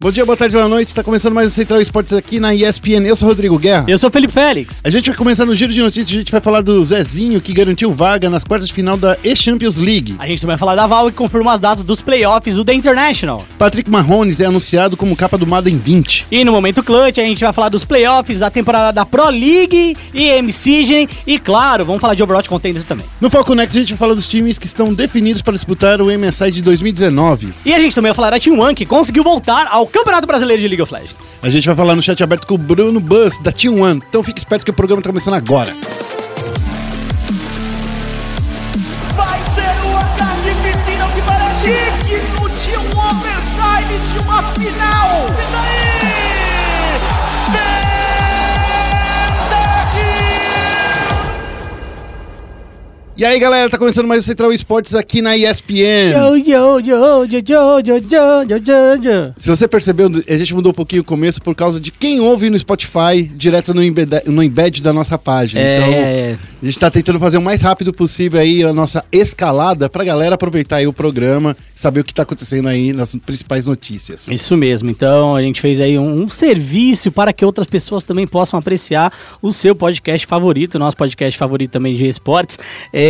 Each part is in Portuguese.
Bom dia, boa tarde, boa noite. Está começando mais o Central Esportes aqui na ESPN. Eu sou Rodrigo Guerra. Eu sou o Felipe Félix. A gente vai começar no giro de notícias. A gente vai falar do Zezinho, que garantiu vaga nas quartas de final da E-Champions League. A gente também vai falar da Val, que confirma as datas dos playoffs do The International. Patrick Mahomes é anunciado como capa do Madden 20. E no momento clutch, a gente vai falar dos playoffs da temporada da Pro League e MC E claro, vamos falar de Overwatch Contenders também. No Falcon Next, a gente vai falar dos times que estão definidos para disputar o MSI de 2019. E a gente também vai falar da Team One, que conseguiu voltar ao Campeonato Brasileiro de League of Legends. A gente vai falar no chat aberto com o Bruno Buzz, da Team One. Então fique esperto que o programa tá começando agora. Vai ser o ataque piscina que parece digno de um overtime de uma final. E daí? E aí, galera, tá começando mais o Central Esportes aqui na ESPN. Yo, yo, yo, yo, yo, yo, yo, yo, yo, yo. Se você percebeu, a gente mudou um pouquinho o começo por causa de quem ouve no Spotify, direto no embed, no embed da nossa página. É, então, é, é. a gente tá tentando fazer o mais rápido possível aí a nossa escalada pra galera aproveitar aí o programa, saber o que tá acontecendo aí nas principais notícias. Isso mesmo, então a gente fez aí um, um serviço para que outras pessoas também possam apreciar o seu podcast favorito, nosso podcast favorito também de esportes. É,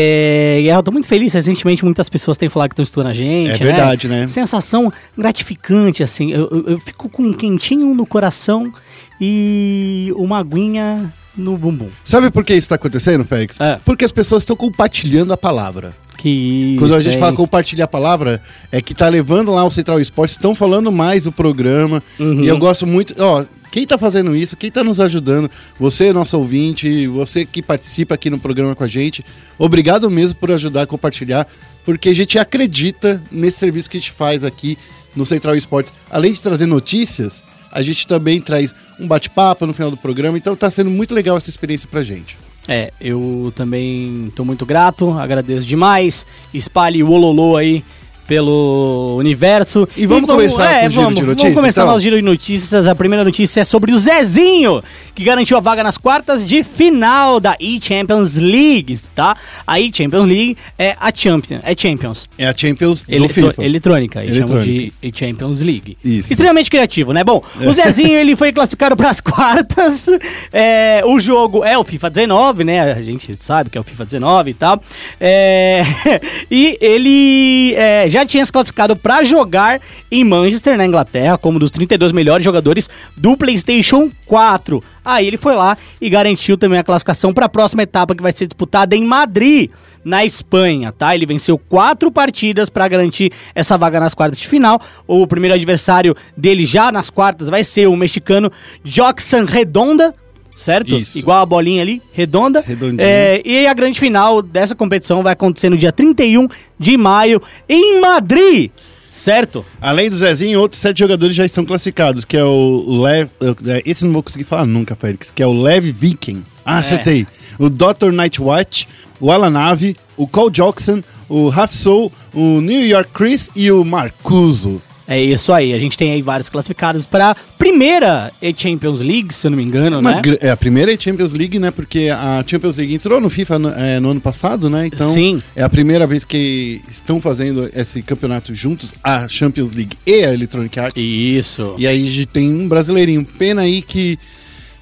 e eu tô muito feliz, recentemente muitas pessoas têm falado que estão estudando a gente. É verdade, né? Sensação gratificante, assim, eu, eu- eu fico com um quentinho no coração e uma aguinha no bumbum. Sabe por que isso tá acontecendo, Félix? É. Porque as pessoas estão compartilhando a palavra. Que isso, Quando a gente hein? fala compartilhar a palavra, é que tá levando lá o Central Esportes, estão falando mais do programa. Uhum. E eu gosto muito. Ó, quem tá fazendo isso, quem tá nos ajudando, você, nosso ouvinte, você que participa aqui no programa com a gente, obrigado mesmo por ajudar a compartilhar, porque a gente acredita nesse serviço que a gente faz aqui no Central Esportes. Além de trazer notícias, a gente também traz um bate-papo no final do programa, então tá sendo muito legal essa experiência pra gente. É, eu também tô muito grato, agradeço demais. Espalhe o Ololô aí pelo universo. E vamos começar com o giro de notícias, Vamos começar então? nosso giro de notícias. A primeira notícia é sobre o Zezinho, que garantiu a vaga nas quartas de final da E-Champions League, tá? A E-Champions League é a Champions, é Champions. É a Champions do Eletro- FIFA. eletrônica, eles chamam Eletrônica. de Champions League. Isso. Extremamente criativo, né? Bom, o Zezinho ele foi classificado para as quartas. É, o jogo é o FIFA 19, né? A gente sabe que é o FIFA 19 e tal. É, e ele é, já tinha se classificado para jogar em Manchester, na Inglaterra, como dos 32 melhores jogadores do PlayStation 4. Aí ele foi lá e garantiu também a classificação para a próxima etapa que vai ser disputada em Madrid, na Espanha, tá? Ele venceu quatro partidas para garantir essa vaga nas quartas de final. O primeiro adversário dele já nas quartas vai ser o mexicano Joxan Redonda. Certo? Isso. Igual a bolinha ali, redonda. Redondinha. É, e a grande final dessa competição vai acontecer no dia 31 de maio em Madrid. Certo? Além do Zezinho, outros sete jogadores já estão classificados, que é o Lev... é, Esse não vou conseguir falar nunca, Félix, que é o Lev Viking. Ah, acertei. O Dr. Nightwatch, o Alanave, o Cole Jackson, o Hafsoul, o New York Chris e o Marcuso. É isso aí. A gente tem aí vários classificados para primeira Champions League, se eu não me engano, Uma né? É a primeira Champions League, né? Porque a Champions League entrou no FIFA no, é, no ano passado, né? Então Sim. é a primeira vez que estão fazendo esse campeonato juntos, a Champions League e a Electronic Arts. Isso. E aí a gente tem um brasileirinho. Pena aí que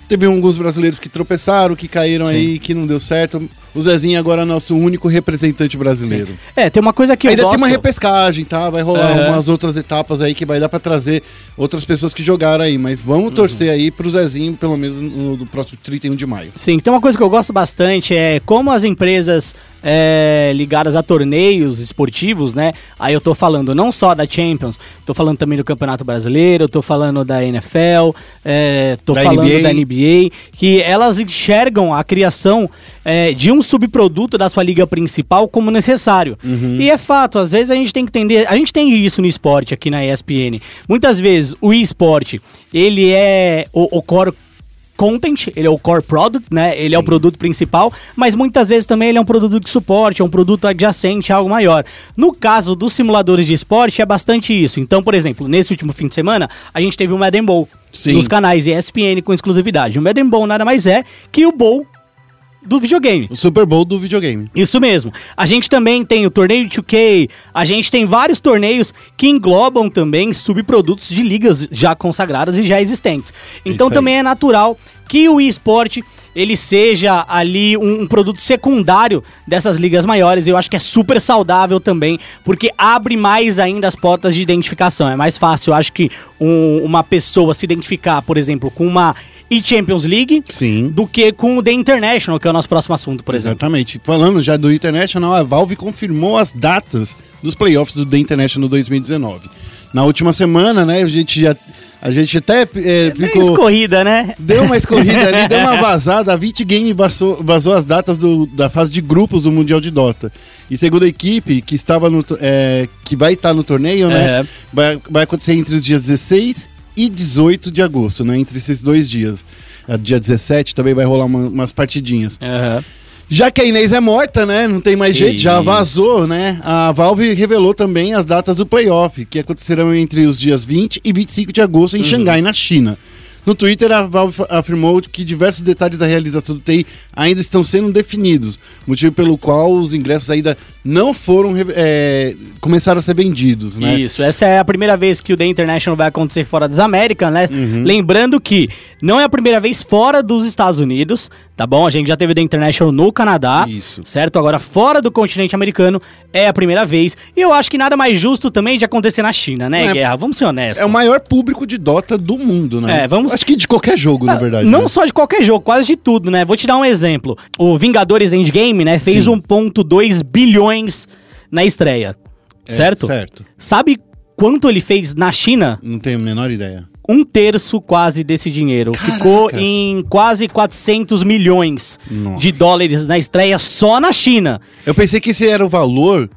teve alguns brasileiros que tropeçaram, que caíram aí, que não deu certo. O Zezinho agora é nosso único representante brasileiro. É, tem uma coisa que eu Ainda gosto... tem uma repescagem, tá? Vai rolar É. umas outras etapas aí que vai dar pra trazer outras pessoas que jogaram aí. Mas vamos torcer aí pro Zezinho, pelo menos no, no próximo 31 de maio. Sim, tem uma coisa que eu gosto bastante é como as empresas é, ligadas a torneios esportivos, né? Aí eu tô falando não só da Champions, tô falando também do Campeonato Brasileiro, tô falando da NFL, é, tô Da falando NBA. da NBA, que elas enxergam a criação é, de um subproduto da sua liga principal como necessário. E é fato, às vezes a gente tem que entender, a gente tem isso no esporte aqui na ESPN. Muitas vezes o esporte, ele é o, o core content, ele é o core product, né? Ele é o produto principal, mas muitas vezes também ele é um produto de suporte, é um produto adjacente, algo maior. No caso dos simuladores de esporte, é bastante isso. Então, por exemplo, nesse último fim de semana, a gente teve o Madden Bowl Sim. nos canais ESPN com exclusividade. O Madden Bowl nada mais é que o Bowl do videogame. O Super Bowl do videogame. Isso mesmo. A gente também tem o torneio de 2K, a gente tem vários torneios que englobam também subprodutos de ligas já consagradas e já existentes. Então isso aí. também é natural que o eSport ele seja ali um, um produto secundário dessas ligas maiores. Eu acho que é super saudável também, porque abre mais ainda as portas de identificação. É mais fácil, eu acho que um- uma pessoa se identificar, por exemplo, com uma e-Champions League Sim. do que com o The International, que é o nosso próximo assunto, por exemplo. Exatamente. Falando já do International, a Valve confirmou as datas dos playoffs do The International 2019. Na última semana, né, a gente já. A gente até é, Bem ficou. escorrida, né? Deu uma escorrida ali, deu uma vazada. A 20 Game vazou, vazou as datas do- da fase de grupos do Mundial de Dota. E segundo a equipe que estava no, é, que vai estar no torneio, né? É. Vai, vai acontecer entre os dias 16 e 18 de agosto, né? Entre esses dois dias. É, Dia 17 também vai rolar uma- umas partidinhas. Já que a Inês é morta, né? Não tem mais jeito, já isso. vazou, né? A Valve revelou também as datas do playoff, que acontecerão entre os dias 20 e 25 de agosto em Xangai, na China. No Twitter, a Valve afirmou que diversos detalhes da realização do TI ainda estão sendo definidos, motivo pelo qual os ingressos ainda não foram é, começaram a ser vendidos, né? Isso, essa é a primeira vez que o The International vai acontecer fora das Américas, né? Uhum. Lembrando que não é a primeira vez fora dos Estados Unidos, tá bom? A gente já teve o The International no Canadá, Isso. certo? Agora, fora do continente americano, é a primeira vez. E eu acho que nada mais justo também de acontecer na China, né, É. Guerra? Vamos ser honestos. É o maior público de Dota do mundo, né? É, vamos- Acho que de qualquer jogo, na verdade. Não né? só de qualquer jogo, quase de tudo, né? Vou te dar um exemplo. O Vingadores Endgame, né, fez Sim. 1.2 bilhões na estreia, É, certo? Certo. Sabe quanto ele fez na China? Não tenho a menor ideia. Um terço quase desse dinheiro. Caraca. Ficou em quase 400 milhões Nossa. de dólares na estreia só na China. Eu pensei que esse era o valor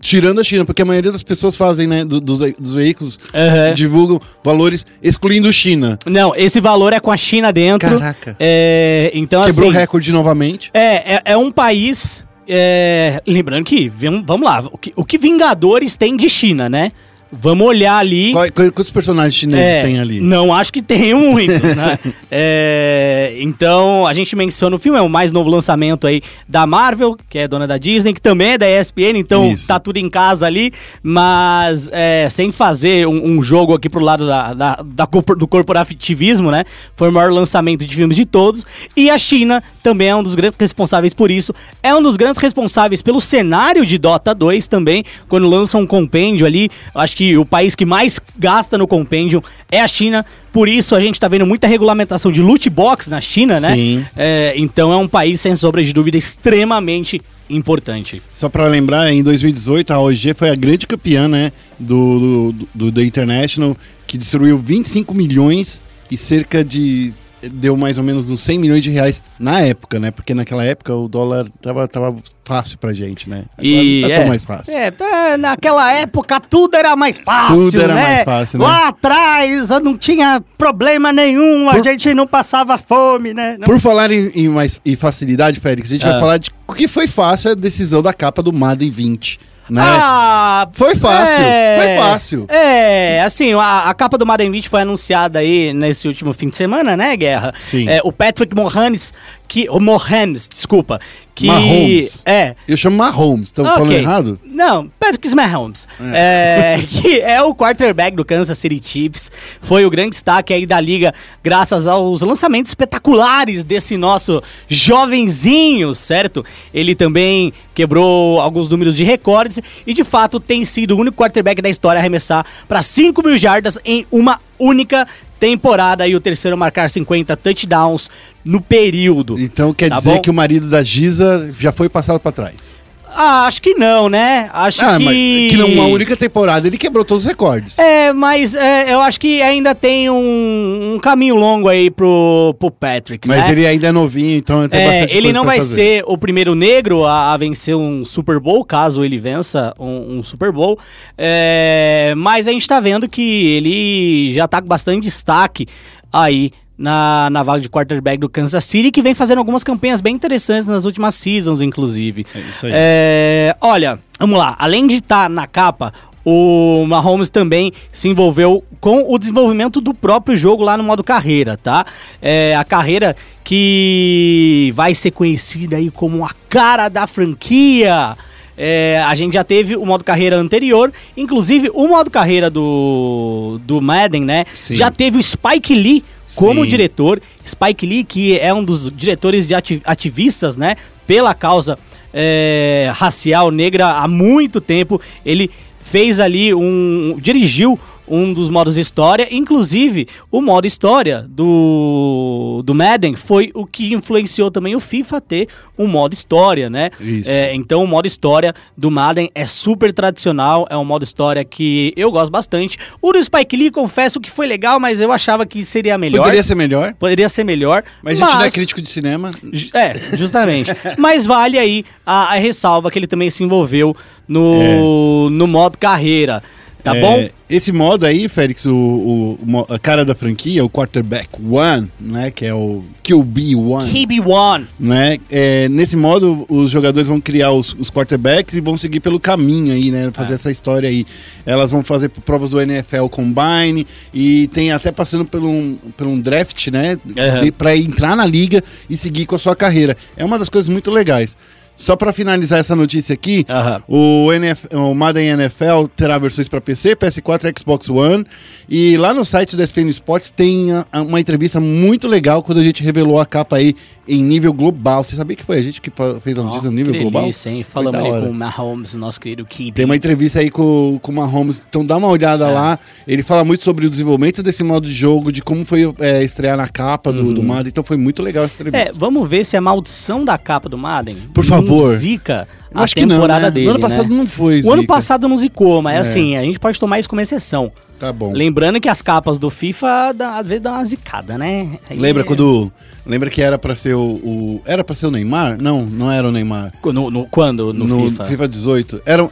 tirando a China, porque a maioria das pessoas fazem, né, do- dos, dos veículos, Aham. divulgam valores excluindo China. Não, esse valor é com a China dentro. Caraca. É, então, Quebrou o assim, recorde novamente. é, é, é um país. é, lembrando que, vamos lá, o que, o que Vingadores tem de China, né? Vamos olhar ali. Qual- quantos personagens chineses É, tem ali? Não acho que tenha muitos, né? É, então, a gente menciona o filme, é o mais novo lançamento aí da Marvel, que é dona da Disney, que também é da ESPN, então Isso. tá tudo em casa ali, mas é, sem fazer um, um jogo aqui pro lado da, da- da do corporativismo, né? Foi o maior lançamento de filmes de todos. E a China também é um dos grandes responsáveis por isso. É um dos grandes responsáveis pelo cenário de Dota 2 também, quando lança um compêndio ali. Eu Acho que o país que mais gasta no compêndio é a China. Por isso a gente tá vendo muita regulamentação de loot box na China, né? Sim. É, então é um país, sem sombra de dúvida, extremamente importante. Só pra lembrar, em 2018 a OG foi a grande campeã, né, do, do, do The International, que distribuiu 25 milhões e cerca de deu mais ou menos uns 100 milhões de reais na época, né? Porque naquela época o dólar tava, tava fácil pra gente, né? Agora E tá é, tão mais fácil. É, tá, naquela época tudo era mais fácil, Tudo era né? mais fácil, né? Lá atrás não tinha problema nenhum, a Por- gente não passava fome, né? Não- Por falar em, em mais, em facilidade, Félix, a gente Ah. vai falar de o que foi fácil a decisão da capa do Madden 20, né? Ah, Foi fácil, foi fácil. É, assim, a, a capa do Madden 20 foi anunciada aí nesse último fim de semana, né, Guerra? Sim. É, o Patrick Mohanes, que... O Mohanes, desculpa. Que... Mahomes. É, Eu chamo Mahomes, estão falando Ok. errado? Não, Patrick Mahomes. É, que é o quarterback do Kansas City Chiefs. Foi o grande destaque aí da liga, graças aos lançamentos espetaculares desse nosso jovenzinho, certo? Ele também quebrou alguns números de recordes e, de fato, tem sido o único quarterback da história a arremessar para 5 mil jardas em uma única temporada e o terceiro marcar 50 touchdowns no período. Então quer Tá dizer bom? que o marido da Giza já foi passado pra trás. Ah, acho que não, né? Acho Ah, que... mas que numa única temporada ele quebrou todos os recordes. É, mas é, eu acho que ainda tem um, um caminho longo aí pro, pro Patrick, Mas né? ele ainda é novinho, então tem É, bastante ele não vai fazer. ser o primeiro negro a, a vencer um Super Bowl, caso ele vença um, um Super Bowl. É, mas a gente tá vendo que ele já tá com bastante destaque aí na, na vaga de quarterback do Kansas City, que vem fazendo algumas campanhas bem interessantes nas últimas seasons, inclusive. É isso aí. É, olha, vamos lá. Além de estar na capa, o Mahomes também se envolveu com o desenvolvimento do próprio jogo lá no modo carreira, tá? É, a carreira que vai ser conhecida aí como a cara da franquia. É, a gente já teve o modo carreira anterior, inclusive o modo carreira do, do Madden, né? Sim. Já teve o Spike Lee como Sim. diretor. Spike Lee, que é um dos diretores de ati- ativistas, né? Pela causa é, racial negra há muito tempo. Ele fez ali um. dirigiu um dos modos história, inclusive o modo história do, do Madden foi o que influenciou também o FIFA a ter um modo história, né? Isso. É, então o modo história do Madden é super tradicional, é um modo história que eu gosto bastante. O do Spike Lee, confesso que foi legal, mas eu achava que seria melhor. Poderia ser melhor, Poderia ser melhor. mas a gente não é crítico de cinema. É, justamente. Mas vale aí a, a ressalva que ele também se envolveu no, no modo carreira. Tá É, bom? Esse modo aí, Félix, o, o- a cara da franquia, o quarterback one, né? Que é o QB one. KB1. Né? É, nesse modo, os jogadores vão criar os, os quarterbacks e vão seguir pelo caminho aí, né? Fazer essa história aí. Elas vão fazer provas do NFL Combine e tem até passando por um, por um draft, né? Uhum. Pra entrar na liga e seguir com a sua carreira. É uma das coisas muito legais. Só pra finalizar essa notícia aqui, o, o Madden NFL terá versões para PC, PS4 e Xbox One. E lá no site da SPN Sports tem uma entrevista muito legal quando a gente revelou a capa aí em nível global. Você sabia que foi a gente que fez a notícia no nível que global? delícia, hein? Falamos hora. com o Mahomes, nosso querido KB. Tem uma entrevista aí com, com o Mahomes, então dá uma olhada É. lá. Ele fala muito sobre o desenvolvimento desse modo de jogo, de como foi é, estrear na capa do, do Madden. Então foi muito legal essa É, entrevista. vamos ver se a maldição da capa do Madden Por não favor. zica a acho que não, temporada né? dele, No ano passado né? não foi, O ano Zica. passado não zicou, mas É. assim, a gente pode tomar isso como exceção. Tá bom. Lembrando que as capas do FIFA dá- às vezes dão uma zicada, né? Aí Lembra é- quando. Lembra que era pra ser o, o- Era pra ser o Neymar? Não, não era o Neymar. No, no- quando? No, FIFA? 18. Era,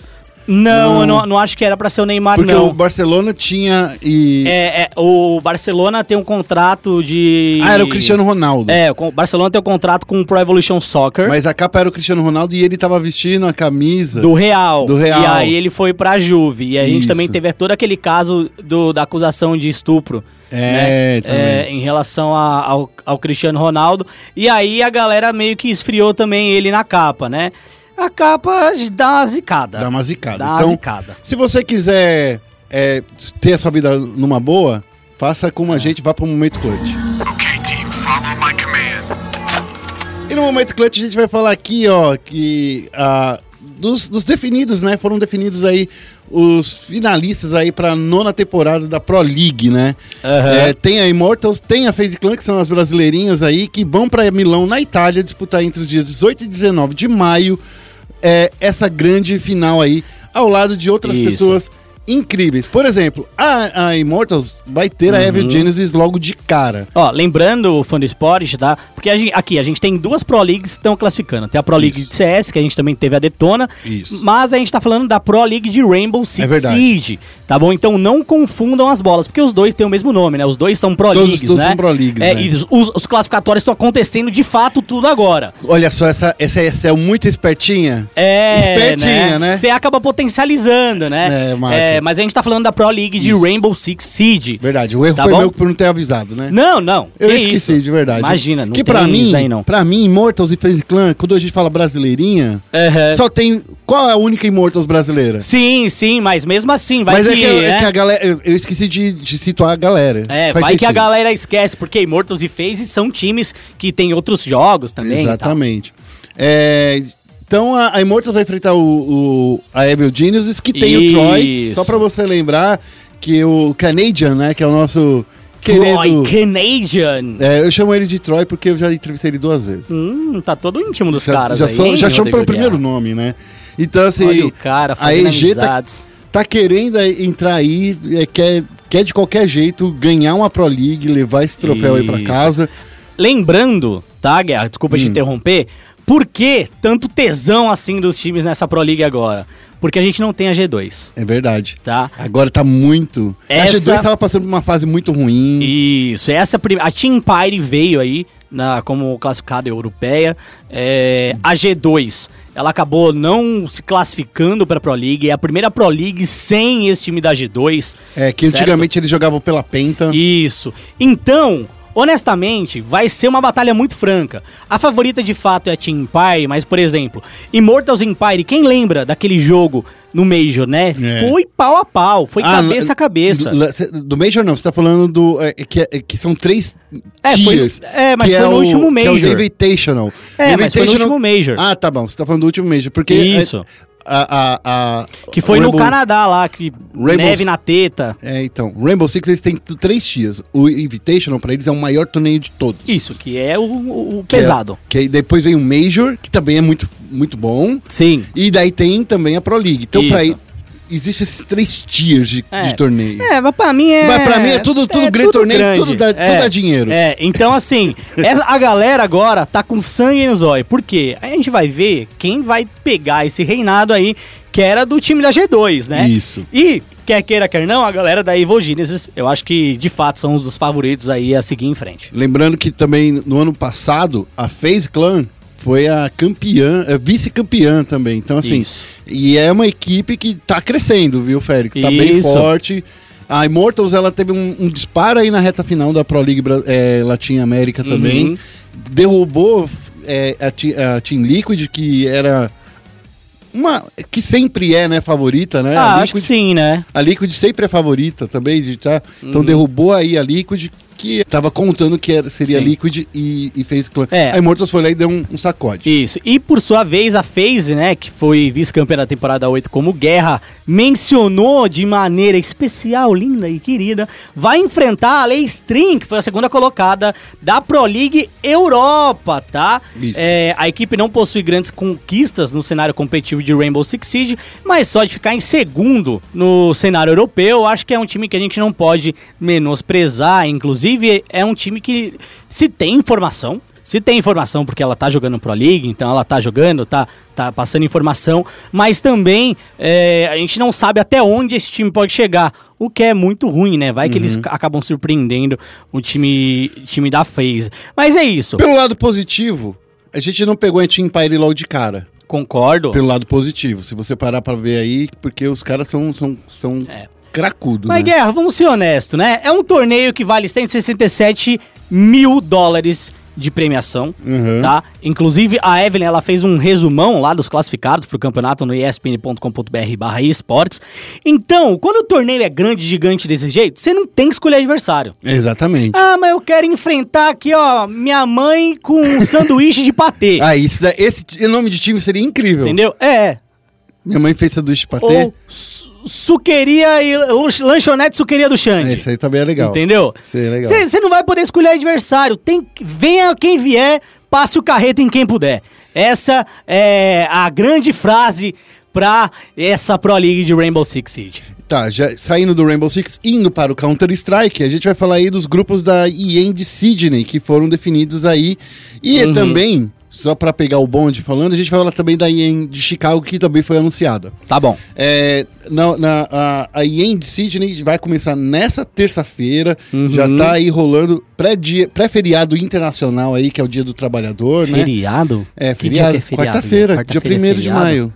Não. eu não, não acho que era pra ser o Neymar, porque não. o Barcelona tinha e. É, é, o Barcelona tem um contrato de. Ah, era o Cristiano Ronaldo. É, o Barcelona tem um contrato com o Pro Evolution Soccer Mas a capa era o Cristiano Ronaldo e ele tava vestindo a camisa. do Real. Do Real. E aí ele foi pra Juve. E a gente Isso. também teve todo aquele caso do, da acusação de estupro. É, né? É, em relação a- ao, ao Cristiano Ronaldo. E aí a galera meio que esfriou também ele na capa, né? A capa dá uma zicada. Dá uma zicada. Dá uma então, zicada. se você quiser é, ter a sua vida numa boa, faça como É. a gente, vá pro Momento Clutch. Okay, team, follow my command. E no Momento Clutch a gente vai falar aqui, ó, que ah, dos, dos definidos, né? Foram definidos aí os finalistas aí pra nona temporada da Pro League, né? Aham. É, tem a Immortals, tem a FaZe Clan, que são as brasileirinhas aí, que vão pra Milão, na Itália, disputar entre os dias 18 e 19 de maio é, essa grande final aí, ao lado de outras Isso. pessoas incríveis. Por exemplo, a, a Immortals vai ter a Uhum. Evil Genesis logo de cara. Ó, lembrando o fã do esporte, tá? Porque a gente- aqui a gente tem duas Pro Leagues que estão classificando. Tem a Pro League Isso. de CS, que a gente também teve a Detona. Isso. Mas a gente tá falando da Pro League de Rainbow Six É verdade. Siege. Tá bom? Então não confundam as bolas, porque os dois têm o mesmo nome, né? Os dois são Pro Todos- Leagues, todos né? são Pro Leagues, É, né? e os, os classificatórios estão acontecendo de fato tudo agora. Olha só, essa, essa Excel muito espertinha. É, Espertinha, né? Você acaba potencializando, né? É, Marco. mas a gente tá falando da Pro League de Isso. Rainbow Six Siege. Verdade, o erro Tá foi bom? meu por não ter avisado, né? Não, não. Eu que esqueci, isso? de verdade. Imagina, não que tem pra mim, aí não. pra mim, Immortals e FaZe Clan, quando a gente fala brasileirinha, só tem... Qual é a única Immortals brasileira? Sim, sim, mas mesmo assim, vai Mas que, é, que, eu- é né? que a galera... Eu, eu esqueci de, de situar a galera. É, Faz vai que a sentido. galera esquece, porque Immortals e FaZe são times que tem outros jogos também. Exatamente. É, então a, a Immortals vai enfrentar o, o- a Evil Geniuses, que tem o Troy. Isso. Só pra você lembrar que o Canadian, né, que é o nosso Troy querido... Canadian. É, eu chamo ele de Troy porque eu já entrevistei ele duas vezes. Hum, tá todo íntimo dos já caras já, aí, sou- já chamo pelo primeiro nome, né? Então, assim, Olha o cara a fazendo EG tá, amizades. tá querendo entrar aí, é, quer, quer de qualquer jeito ganhar uma Pro League, levar esse troféu aí pra Isso. casa. Lembrando, tá, Guerra? Desculpa te Hum. interromper. Por que tanto tesão assim dos times nessa Pro League agora? Porque a gente não tem a G2, É verdade. tá? Agora tá muito. A Essa- G2 tava passando por uma fase muito ruim. Isso, essa prim... a Team Empire veio aí na, como classificada europeia. É, a G2 ela acabou não se classificando para a Pro League. É a primeira Pro League sem esse time da G2. É, que certo? antigamente eles jogavam pela Penta. Isso. Então, honestamente, vai ser uma batalha muito franca. A favorita de fato é a Team Empire, mas, por exemplo, Immortals Empire, quem lembra daquele jogo no Major, né? É. Foi pau a pau, foi Ah, cabeça a cabeça. Do, do Major não, você tá falando do. é, que, é- que são três É, foi- tiers. é, mas que foi no o- último Que é o Major. Invitational. É, mas foi no último Major. Ah, tá bom. Você tá falando do último Major. Porque. Isso. A, a, a- Que foi o no Rainbow- Canadá lá, que Rainbow- neve na teta. É, então. Rainbow Six, eles têm três tiers. O Invitational, pra eles, é o maior torneio de todos. Isso, que é o, o- Que é- pesado. que aí depois vem o Major, que também é muito, muito bom. Sim. E daí tem também a Pro League. Então, aí, existem esses três tiers de, É. de torneio. É, mas pra mim é. Mas pra mim é tudo- tudo grande torneio, tudo dá- tudo dá dinheiro. É, então assim, essa- a galera agora tá com sangue no zóio. Por quê? Aí a gente vai ver quem vai pegar esse reinado aí, que era do time da G2, né? Isso. E, quer queira, quer não, a galera da Evil Genesis, eu acho que de fato são os dos favoritos aí a seguir em frente. Lembrando que também no ano passado, a FaZe Clan foi a campeã, é vice-campeã também. Então, assim, Isso. e é uma equipe que tá crescendo, viu, Félix? Tá bem Isso. forte. A Immortals, ela teve um, um disparo aí na reta final da Pro League é, Latin América também. Uhum. Derrubou é, a, a Team Liquid, que era uma... que sempre é, né, favorita, né? ah, a acho que sim, né? a Liquid sempre é favorita também, de tá? Então Uhum. derrubou aí a Liquid, que tava contando que era, seria Sim. Liquid e, e fez clã. É. A Immortals foi lá e deu um, um sacode. Isso. E por sua vez, a FaZe, né, que foi vice-campeã da temporada 8 como Guerra, mencionou de maneira especial, linda e querida, vai enfrentar a Leistrin, que foi a segunda colocada da Pro League Europa, tá? Isso. É, a equipe não possui grandes conquistas no cenário competitivo de Rainbow Six Siege, mas só de ficar em segundo no cenário europeu, acho que é um time que a gente não pode menosprezar. Inclusive, é um time que se tem informação, se tem informação porque ela tá jogando Pro League, então ela tá jogando, tá, tá passando informação, mas também é, a gente não sabe até onde esse time pode chegar, o que é muito ruim, né? Vai que eles ca- acabam surpreendendo o time, time da FaZe. Mas é isso, Pelo lado positivo, a gente não pegou a Team Pyre logo de cara. concordo. Pelo lado positivo, se você parar pra ver aí, porque os caras são, são, são É. cracudos, Mas, né? Guerra, vamos ser honestos, né? É um torneio que vale 167 mil dólares de premiação, Uhum. tá? Inclusive, a Evelyn, ela fez um resumão lá dos classificados pro campeonato no espn.com.br barra esportes. Então, quando o torneio é grande, gigante desse jeito, você não tem que escolher adversário. Exatamente. Ah, mas eu quero enfrentar aqui, ó, minha mãe com um sanduíche de patê. Ah, isso esse nome de time seria incrível. Entendeu? É. Minha mãe fez sanduíche de patê. Ou su- suqueria e lanchonete suqueria do Xande. É, isso aí também é legal. Entendeu? É. Você não vai poder escolher adversário. Tem, venha quem vier, passe o carreto em quem puder. Essa é a grande frase pra essa Pro League de Rainbow Six Siege. Tá, já saindo do Rainbow Six, indo para o Counter-Strike, a gente vai falar aí dos grupos da EA de Sydney, que foram definidos aí. E Uhum. também, só para pegar o bonde falando, a gente vai falar também da EA de Chicago, que também foi anunciada. Tá bom. É, na, na- a, a EA de Sydney vai começar nessa terça-feira, Uhum. já tá aí rolando pré-feriado internacional aí, que é o Dia do Trabalhador, né? Feriado? É, Que dia feriado, é feriado, quarta-feira, dia Quarta-feira é 1 de feriado? maio.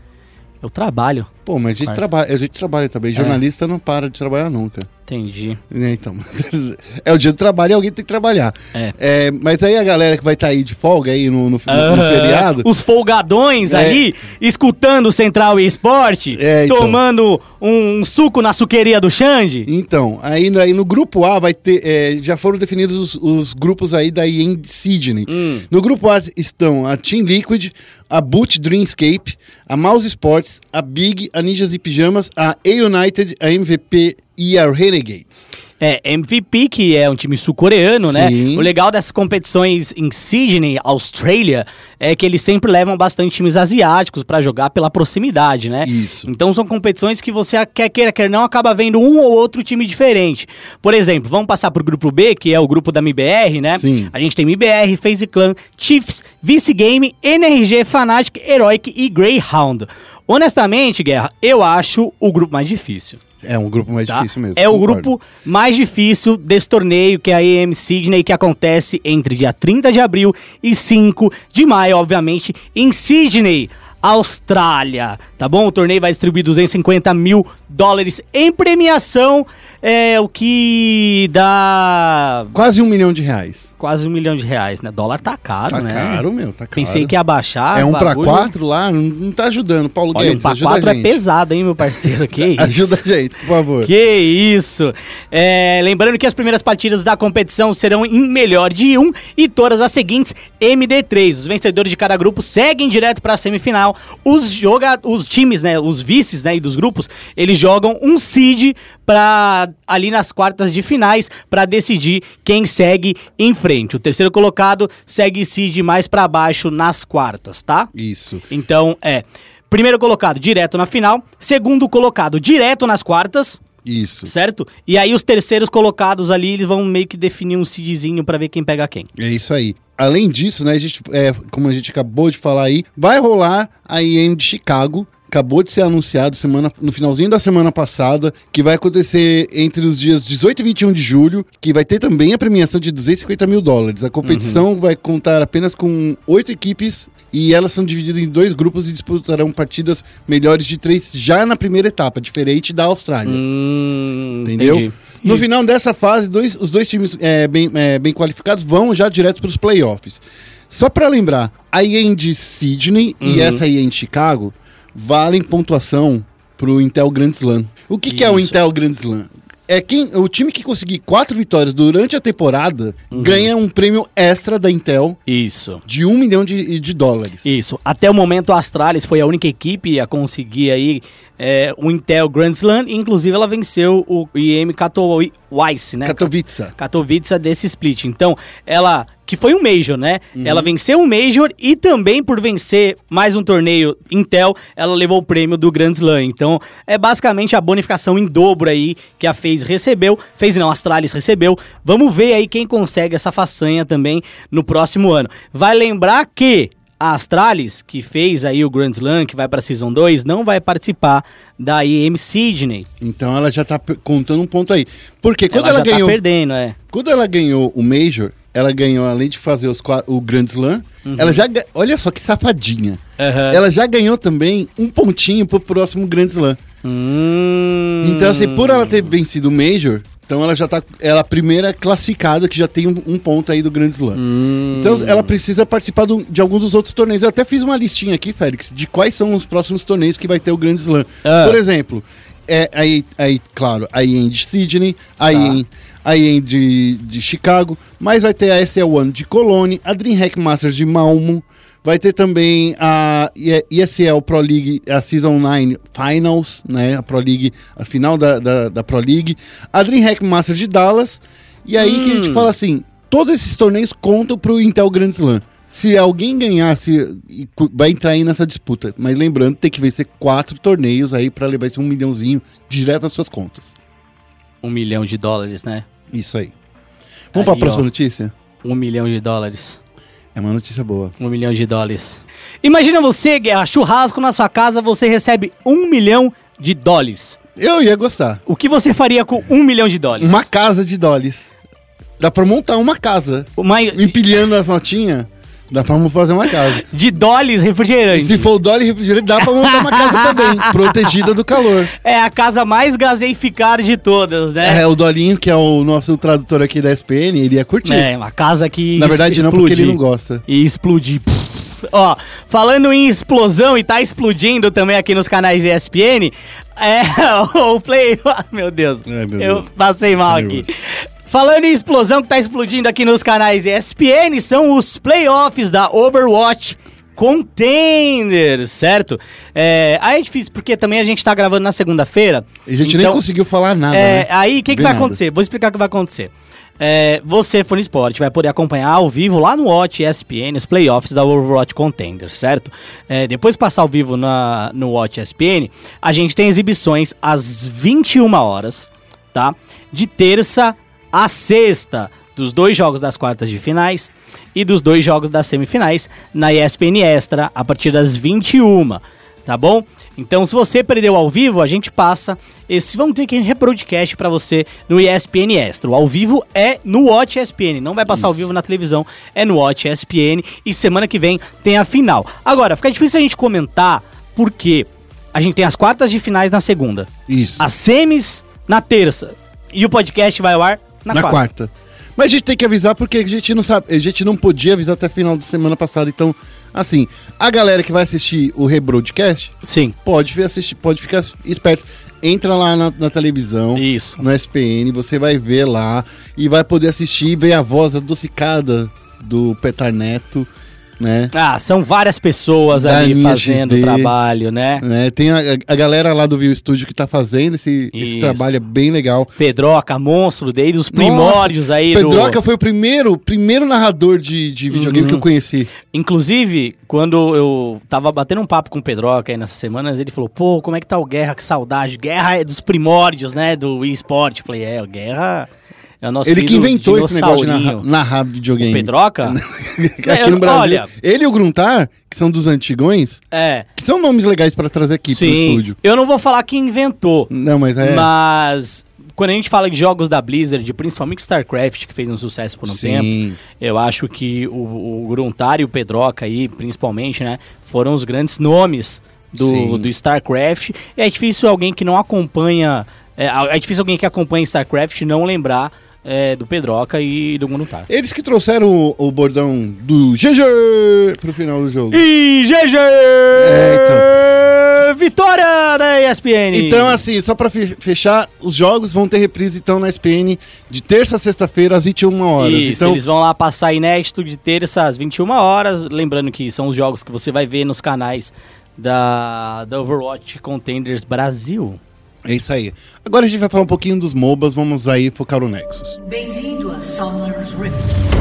Eu trabalho. Pô, mas a gente, Quarta. trabalha, a gente trabalha também. Jornalista não para de trabalhar nunca. Entendi. É, então, é o dia do trabalho e alguém tem que trabalhar. É. É, mas aí a galera que vai estar aí de folga aí no, no, no- feriado. Os folgadões É. ali, escutando o Central e Esporte, É, então. tomando um suco na suqueria do Xande. Então, aí, no- aí no grupo A vai ter. é, já foram definidos os, os grupos aí da EA Sydney. Hum. No grupo A estão a Team Liquid, a Boot Dreamscape, a Mouse Sports, a Big, a Ninjas e Pijamas, a A United, a MVP e a Renegades. É, MVP, que é um time sul-coreano, né? O legal dessas competições em Sydney, Austrália, é que eles sempre levam bastante times asiáticos pra jogar pela proximidade, né? Isso. Então são competições que você quer queira, quer não, acaba vendo um ou outro time diferente. Por exemplo, vamos passar pro grupo B, que é o grupo da MBR, né? Sim. A gente tem MBR, FaZe Clan, Chiefs, Vice Game, NRG, Fnatic, Heroic e Greyhound. Honestamente, Guerra, eu acho o grupo mais difícil. É um grupo mais Tá? difícil mesmo. É o concordo. grupo mais difícil desse torneio, que é a EM Sydney, que acontece entre dia 30 de abril e 5 de maio, obviamente, em Sydney. Austrália, tá bom? O torneio vai distribuir 250 mil dólares em premiação, é o que dá Quase um milhão de reais. quase um milhão de reais, né? Dólar tá caro, Tá né? caro, meu, tá caro. Pensei que ia baixar. É um bagulho. quatro lá, não, tá ajudando. Paulo Olha, um Guedes, pra ajuda quatro é pesado, hein, meu parceiro? Que isso? Ajuda a gente, por favor. Que isso! É, lembrando que as primeiras partidas da competição serão em melhor de um e todas as seguintes MD3. Os vencedores de cada grupo seguem direto para a semifinal. Os joga os times, né, os vices, né, e dos grupos, eles jogam um seed para ali nas quartas de finais para decidir quem segue em frente. O terceiro colocado segue seed mais para baixo nas quartas, tá? Isso. Então, é primeiro colocado direto na final, segundo colocado direto nas quartas, Isso. certo? E aí os terceiros colocados ali, eles vão meio que definir um seedzinho pra ver quem pega quem. É isso aí. Além disso, né, a gente, é, como a gente acabou de falar aí, vai rolar a IEM de Chicago. Acabou de ser anunciado semana, no finalzinho da semana passada, que vai acontecer entre os dias 18 e 21 de julho, que vai ter também a premiação de 250 mil dólares. A competição vai contar apenas com oito equipes e elas são divididas em dois grupos e disputarão partidas melhores de três já na primeira etapa, diferente da Austrália. Hum, Entendeu? entendi. No final dessa fase, dois- os dois times é, bem, é, bem qualificados vão já direto para os playoffs. Só para lembrar, a IEM de Sydney Uhum. e essa IEM de Chicago valem pontuação para o Intel Grand Slam. O que, que é o. Intel Grand Slam? É quem, o time que conseguir quatro vitórias durante a temporada Uhum. ganha um prêmio extra da Intel Isso. de um milhão de, de dólares. Isso. Até o momento, a Astralis foi a única equipe a conseguir aí é, o Intel Grand Slam. Inclusive, ela venceu o IM Katowice, né? Katowice. Katowice desse split. Então, ela, que foi um Major, né? Uhum. Ela venceu um Major e também por vencer mais um torneio Intel, ela levou o prêmio do Grand Slam. Então, é basicamente a bonificação em dobro aí que a FaZe recebeu. FaZe não, a Astralis recebeu. Vamos ver aí quem consegue essa façanha também no próximo ano. Vai lembrar que a Astralis, que fez aí o Grand Slam, que vai para Season 2, não vai participar da IEM Sydney. Então ela já tá pe- contando um ponto aí. Porque quando ela, já ganhou. tá perdendo, é. Quando ela ganhou o Major, ela ganhou, além de fazer os, o Grand Slam, Uhum. ela já. Olha só que safadinha. Aham. Ela já ganhou também um pontinho pro próximo Grand Slam. Hum. Então, assim, por ela ter vencido o Major, então ela já tá. Ela é a primeira classificada que já tem um, um ponto aí do Grand Slam. Hum. Então ela precisa participar do- de alguns dos outros torneios. Eu até fiz uma listinha aqui, Félix, de quais são os próximos torneios que vai ter o Grand Slam. Ah. Por exemplo, é, aí, aí, claro, a IEM de Sydney, a Tá. IEM, a de, de Chicago, mas vai ter a SL1 de Cologne, a DreamHack Masters de Malmo, vai ter também a ESL Pro League, a Season 9 Finals, né, a Pro League, a final da, da, da Pro League, a DreamHack Masters de Dallas, e aí que a Hum. gente fala assim, todos esses torneios contam pro Intel Grand Slam. Se alguém ganhar, se, vai entrar aí nessa disputa. Mas lembrando, tem que vencer quatro torneios aí pra levar esse um milhãozinho direto às suas contas. Um milhão de dólares, né? Isso aí. Vamos pra Aí, próxima ó. notícia? Um milhão de dólares. É uma notícia boa. Um milhão de dólares. Imagina você, Guerra, churrasco na sua casa, você recebe um milhão de dólares. Eu ia gostar. O que você faria com um milhão de dólares? Uma casa de dólares. Dá pra montar uma casa. Uma... Empilhando as notinhas, dá pra fazer uma casa. De dólares E refrigerante. se for o dólar e refrigerante, dá pra montar uma casa também, protegida do calor. É a casa mais gaseificada de todas, né? É, o Dolinho, que é o nosso tradutor aqui da SPN, ele ia curtir. É, uma casa que. Na verdade, não, porque ele não gosta. E explodir. Ó, falando em explosão e tá explodindo também aqui nos canais ESPN, é o Play. Ah, Meu Deus, Ai, meu eu Deus. passei mal Ai, aqui. Falando em explosão que tá explodindo aqui nos canais ESPN, são os playoffs da Overwatch Contender, certo? É, aí é difícil, porque também a gente tá gravando na segunda-feira. A gente nem então- conseguiu falar nada, é, né? Aí, o que, que vai nada. acontecer? Vou explicar o que vai acontecer. É, você, Fone Sport, vai poder acompanhar ao vivo lá no Watch ESPN os playoffs da Overwatch Contender, certo? É, depois de passar ao vivo na, no Watch ESPN, a gente tem exibições às 21 horas, tá? De terça a sexta, dos dois jogos das quartas de finais e dos dois jogos das semifinais na ESPN Extra, a partir das 21 tá bom? Então, se você perdeu ao vivo, a gente passa esse. Vamos ter que rebroadcast pra você no ESPN Extra. O ao vivo é no Watch ESPN, não vai passar ao vivo na televisão, é no Watch ESPN. E semana que vem tem a final. Agora, fica difícil a gente comentar porque a gente tem as quartas de finais na segunda, Isso. as semis na terça e o podcast vai ao ar na, na quarta. quarta. Mas a gente tem que avisar porque a gente não sabe, a gente não podia avisar até final de semana passada. Então, assim, a galera que vai assistir o rebroadcast Sim, pode ver- assistir, pode ficar esperto. Entra lá na, na televisão, isso. no SPN, você vai ver lá e vai poder assistir, ver a voz adocicada do Petar Neto, né? Ah, são várias pessoas Da ali fazendo o trabalho, né? né? Tem a, a galera lá do Viu Studio que tá fazendo esse, esse trabalho, é bem legal. Pedroca, monstro, desde os primórdios Nossa, aí Pedroca do... foi o primeiro, primeiro narrador de, de videogame Uhum. que eu conheci. Inclusive, quando eu tava batendo um papo com o Pedroca aí nessas semanas, ele falou, pô, como é que tá o Guerra? Que saudade. Guerra é dos primórdios, né, do eSport. Eu falei, é, o Guerra é o nosso Ele que inventou esse negócio de narrar, narrar videogame. O Pedroca? Aqui É, no Brasil. olha- Ele e o Gruntar, que são dos antigões, É, que são nomes legais pra trazer aqui pro sim. estúdio. Eu não vou falar quem inventou, Não, mas é. mas... Quando a gente fala de jogos da Blizzard, principalmente StarCraft, que fez um sucesso por um tempo, Sim. Eu acho que o, o Gruntar e o Pedroca aí, principalmente, né, foram os grandes nomes do, Sim. do StarCraft. E é difícil alguém que não acompanha, é, é difícil alguém que acompanha StarCraft não lembrar é, do Pedroca e do Gruntar. Eles que trouxeram o, o bordão do GG pro final do jogo. E GG! É, Vitória da ESPN! Então, assim, só pra fe- fechar, os jogos vão ter reprise então na SPN de terça a sexta-feira às 21 horas. Isso, então, eles vão lá passar inédito de terça às 21 horas. Lembrando que são os jogos que você vai ver nos canais da, da Overwatch Contenders Brasil. É isso aí. Agora a gente vai falar um pouquinho dos MOBAs, vamos aí focar no Nexus. Bem-vindo a Summoner's Rift.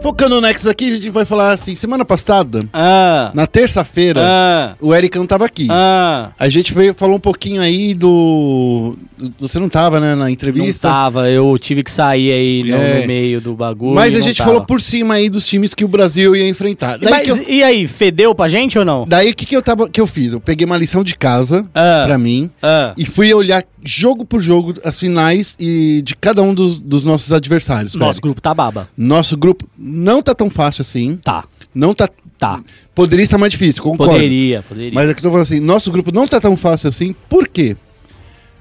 Focando no Nexus aqui, a gente vai falar assim, semana passada, Ah, na terça-feira, ah, o Ericão tava aqui. ah. A gente veio, falou um pouquinho aí do... Você não tava, né, na Não entrevista? tava, eu tive que sair aí no, É. no meio do bagulho. Mas a não gente tava. falou por cima aí dos times que o Brasil ia enfrentar. Daí, Mas que eu, e aí, fedeu pra gente ou não? daí que, que eu tava, que eu fiz? Eu peguei uma lição de casa Ah. pra mim Ah, e fui olhar jogo por jogo as finais e de cada um dos, dos nossos adversários. nosso Félix. grupo tá baba. Nosso grupo não tá tão fácil assim. Tá, Não tá. tá. Poderia estar mais difícil, concordo. Poderia, poderia. Mas é que eu tô falando assim, nosso grupo não tá tão fácil assim, por quê?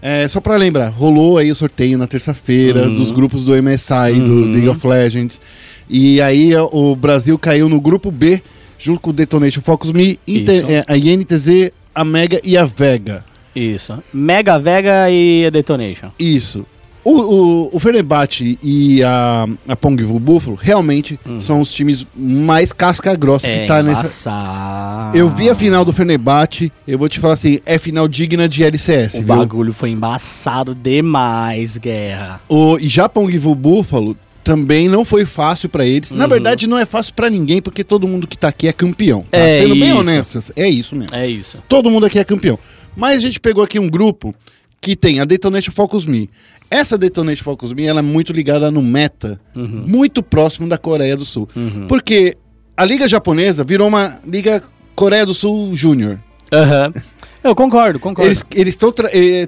É, só pra lembrar, rolou aí o sorteio na terça-feira Uhum. dos grupos do MSI, do Uhum. League of Legends. E aí ó, o Brasil caiu no grupo B, junto com o Detonation Focus Me, Inte- Isso. é, a INTZ, a Mega e a Vega. Isso. Mega Vega e a Detonation. Isso. O, o, o Fenerbahçe e a, a Pongvu Buffalo realmente são os times mais casca-grossa que tá nessa, embaçado. Eu vi a final do Fenerbahçe, eu vou te falar assim, é final digna de LCS, O viu? bagulho foi embaçado demais, guerra. O e Japão Givu Buffalo também não foi fácil pra eles. Na Uhum. verdade, não é fácil pra ninguém, porque todo mundo que tá aqui é campeão. Tá? É Sendo bem isso. honesto, é isso mesmo. É isso. Todo mundo aqui é campeão. Mas a gente pegou aqui um grupo que tem a Detonation Focus Me. Essa Detonation Focus Me, ela é muito ligada no meta, Uhum. muito próximo da Coreia do Sul. Porque a liga japonesa virou uma liga Coreia do Sul Júnior. Aham. Eu concordo, concordo. Eles eles estão.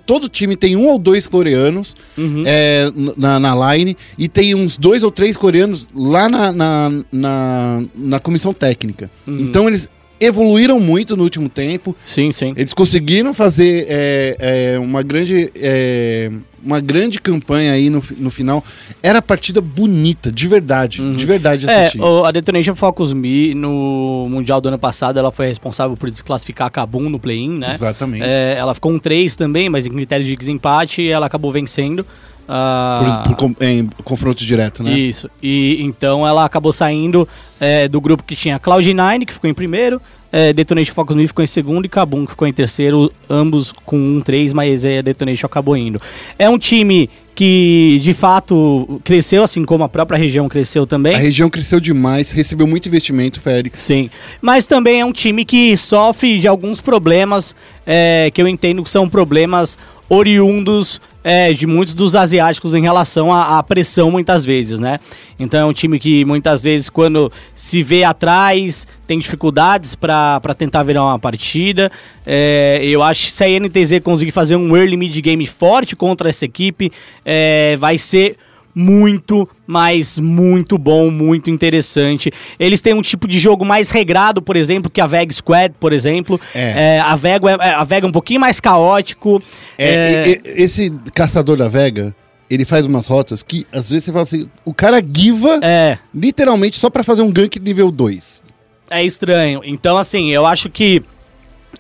todo time tem um ou dois coreanos Uhum. é, n- na, na line e tem uns dois ou três coreanos lá na, na, na, na comissão técnica. Uhum. Então eles evoluíram muito no último tempo. Sim, sim. Eles conseguiram fazer é, é, uma, grande, é, uma grande campanha aí no, no final. Era partida bonita, de verdade. De verdade de É, assistir. o- a Detonation Focus Me no Mundial do ano passado, ela foi responsável por desclassificar a Kabum no play-in, né? Exatamente. É, ela ficou um 3 também, mas em critério de desempate ela acabou vencendo. Ah, Por, por em confronto direto, né? Isso. E então ela acabou saindo é, do grupo que tinha Cloud9, que ficou em primeiro, é, Detonation Focus Me ficou em segundo e Kabum que ficou em terceiro, ambos com um 3, mas é, a Detonation acabou indo. É um time que de fato cresceu, assim como a própria região cresceu também. A região cresceu demais, recebeu muito investimento, Félix. Sim, mas também é um time que sofre de alguns problemas é, que eu entendo que são problemas oriundos é, de muitos dos asiáticos em relação à, à pressão, muitas vezes, né? Então é um time que muitas vezes, quando se vê atrás, tem dificuldades para tentar virar uma partida. É, eu acho que se a NTZ conseguir fazer um early mid game forte contra essa equipe, é, vai ser muito, mas muito bom, muito interessante. Eles têm um tipo de jogo mais regrado, por exemplo, que a Vega Squad, por exemplo. É. É, a, Vega, é, a Vega é um pouquinho mais caótico. É, É, e- e- esse caçador da Vega, ele faz umas rotas que, às vezes, você fala assim, o cara giva é, literalmente só pra fazer um gank nível 2. é estranho. Então, assim, eu acho que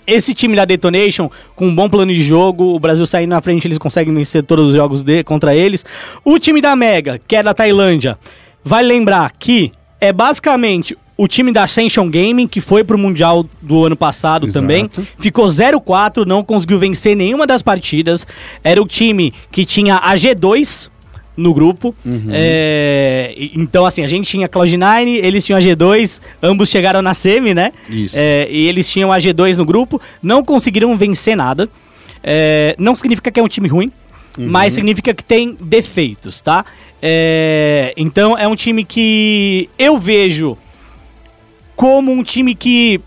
esse time da Detonation, com um bom plano de jogo, o Brasil saindo na frente, eles conseguem vencer todos os jogos de, contra eles. O time da Mega, que é da Tailândia, vai lembrar que é basicamente o time da Ascension Gaming, que foi pro Mundial do ano passado Exato. também. Ficou 0-4, não conseguiu vencer nenhuma das partidas. Era o time que tinha a G2 no grupo. É, e- então, assim, a gente tinha Cloud9, eles tinham a G2, ambos chegaram na semi, né? Isso. É, e eles tinham a G2 no grupo, não conseguiram vencer nada. É, não significa que é um time ruim, mas significa que tem defeitos, tá? É, então é um time que eu vejo como um time que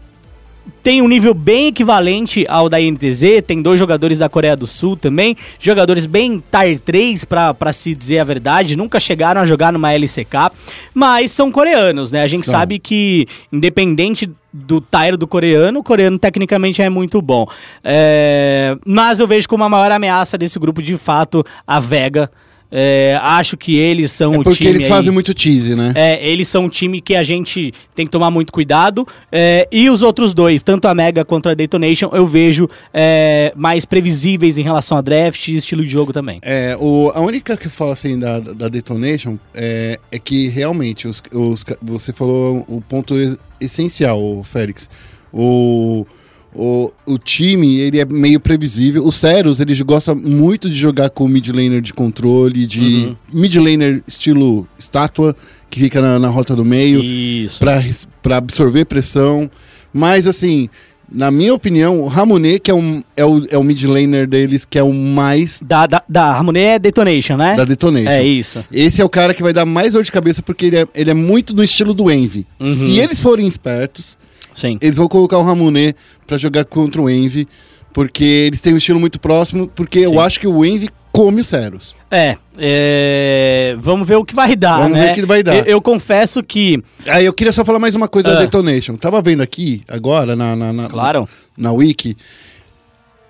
tem um nível bem equivalente ao da INTZ, tem dois jogadores da Coreia do Sul também, jogadores bem Tier 3, pra, pra se dizer a verdade, nunca chegaram a jogar numa LCK, mas são coreanos, né? A gente São. sabe que, independente do Tier do coreano, o coreano tecnicamente é muito bom. É, mas eu vejo como a maior ameaça desse grupo, de fato, a Vega. É, acho que eles são É o porque time eles aí- fazem muito tease, né? é, eles são um time que a gente tem que tomar muito cuidado. é, e os outros dois, tanto a Mega quanto a Detonation, eu vejo é, mais previsíveis em relação a draft e estilo de jogo também. É, o, a única que eu falo assim da, da Detonation é, é que realmente os, os você falou o ponto es- essencial, Félix. O, o, o time ele é meio previsível. O Ceros ele gosta muito de jogar com mid laner de controle, de mid laner estilo estátua, que fica na, na rota do meio. Isso. pra res- pra absorver pressão. Mas, assim, na minha opinião, o Ramonet, que é, um, é, o, é o mid laner deles, que é o mais Da, da, da Harmonia é Detonation, né? da Detonation. É isso. Esse é o cara que vai dar mais dor de cabeça, porque ele é, ele é muito do estilo do Envy. Uhum. Se eles forem espertos, Sim. eles vão colocar o Ramonet pra jogar contra o Envy, porque eles têm um estilo muito próximo, porque Sim. eu acho que o Envy come o Ceros. É, é, vamos ver o que vai dar, Vamos né? ver o que vai dar. Eu, eu confesso que, Aí eu queria só falar mais uma coisa Ah. da Detonation. Tava vendo aqui, agora, na, na, na, claro, na Wiki.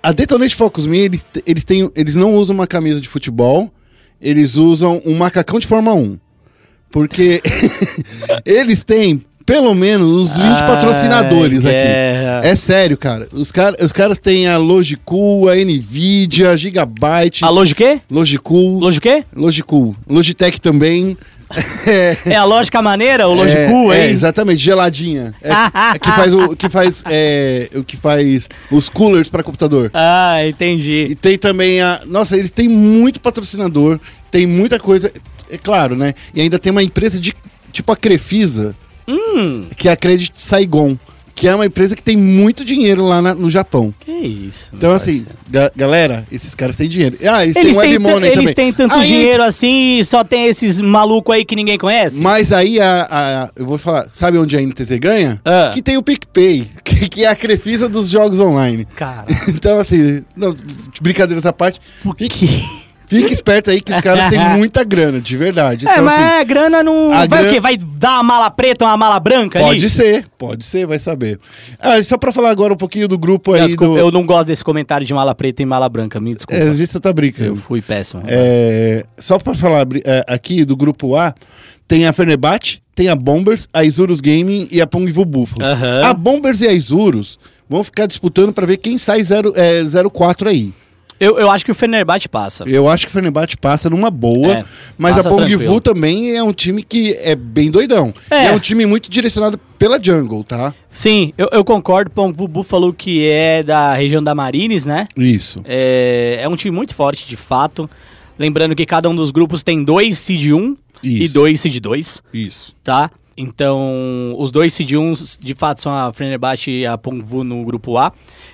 A Detonation Focus Me, eles, eles, têm, eles não usam uma camisa de futebol, eles usam um macacão de Fórmula 1. Porque eles têm pelo menos uns 20 Ai, patrocinadores aqui. É sério, cara. Os, cara, os caras têm a Logicool, a Nvidia, a Gigabyte, a o quê? Logicool, quê? Logicool, Logitech também. é, É a lógica maneira, o Logicool, é, é, hein? exatamente, geladinha. É, é que faz o que faz é, o que faz os coolers para computador. Ah, entendi. E tem também a, nossa, eles têm muito patrocinador, tem muita coisa, é claro, né? E ainda tem uma empresa de tipo a Crefisa, Hum, que é a Credit Saigon, que é uma empresa que tem muito dinheiro lá na- no Japão. que isso. Então assim, ga- galera, esses caras têm dinheiro. Ah, eles, Eles têm web money eles também. têm tanto Aí- dinheiro assim e só tem esses malucos aí que ninguém conhece? Mas aí a, a- eu vou falar, sabe onde a NTZ ganha? Ah. Que tem o PicPay, que, que é a Crefisa dos jogos online. Cara, Então, assim, não, brincadeiras à parte, por quê? Fique esperto aí que os caras têm muita grana, de verdade. É, Então, mas assim, a grana não. a vai grana- o quê? Vai dar uma mala preta, uma mala branca ali? pode ser, pode ser, vai saber. Ah, só pra falar agora um pouquinho do grupo Não, aí desculpa, do... Eu não gosto desse comentário de mala preta e mala branca, me desculpa. É, a gente tá eu brincando. fui péssimo. É, só pra falar é, aqui do grupo A, tem a Fenerbahçe, tem a Bombers, a Isurus Gaming e a Pongvu Buffalo. Aham. A Bombers e a Isurus vão ficar disputando pra ver quem sai 0, é, 04 aí. Eu, eu acho que o Fenerbahçe passa. Eu acho que o Fenerbahçe passa numa boa, É, mas a Pongvu também é um time que é bem doidão. É. É um time muito direcionado pela jungle, tá? Sim, eu, eu concordo. Pongvu Buffalo, que é da região da Marines, né? Isso. É, é um time muito forte, de fato. Lembrando que cada um dos grupos tem dois Seed 1 e Isso. dois Seed 2, Isso. tá? Então, os dois Seed 1 de fato são a Fenerbahçe e a Pongvu no grupo A.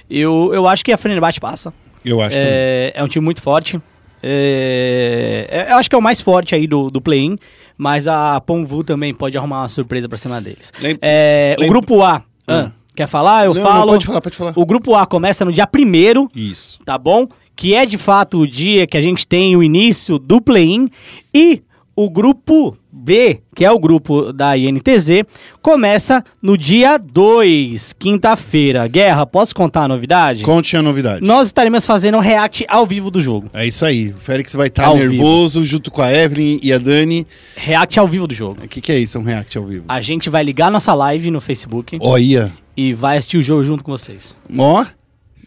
Eu, eu acho que a Fenerbahçe passa. Eu acho. É, é um time muito forte. É, é, eu acho que é o mais forte aí do, do play-in, mas a Ponvu também pode arrumar uma surpresa pra cima deles. Lem- É, o grupo A, ah, quer falar? Eu Não, falo. não, pode falar, pode falar. O grupo A começa no dia 1 Isso. tá bom? Que é de fato o dia que a gente tem o início do play-in e o grupo B, que é o grupo da INTZ, começa no dia 2, quinta-feira. Guerra, posso contar a novidade? Conte a novidade. Nós estaremos fazendo um react ao vivo do jogo. É isso aí. O Félix vai estar Ao nervoso junto com a Evelyn e a Dani. React ao vivo do jogo. O que, que é isso? Um react ao vivo? A gente vai ligar nossa live no Facebook Olha. e vai assistir o jogo junto com vocês. Ó.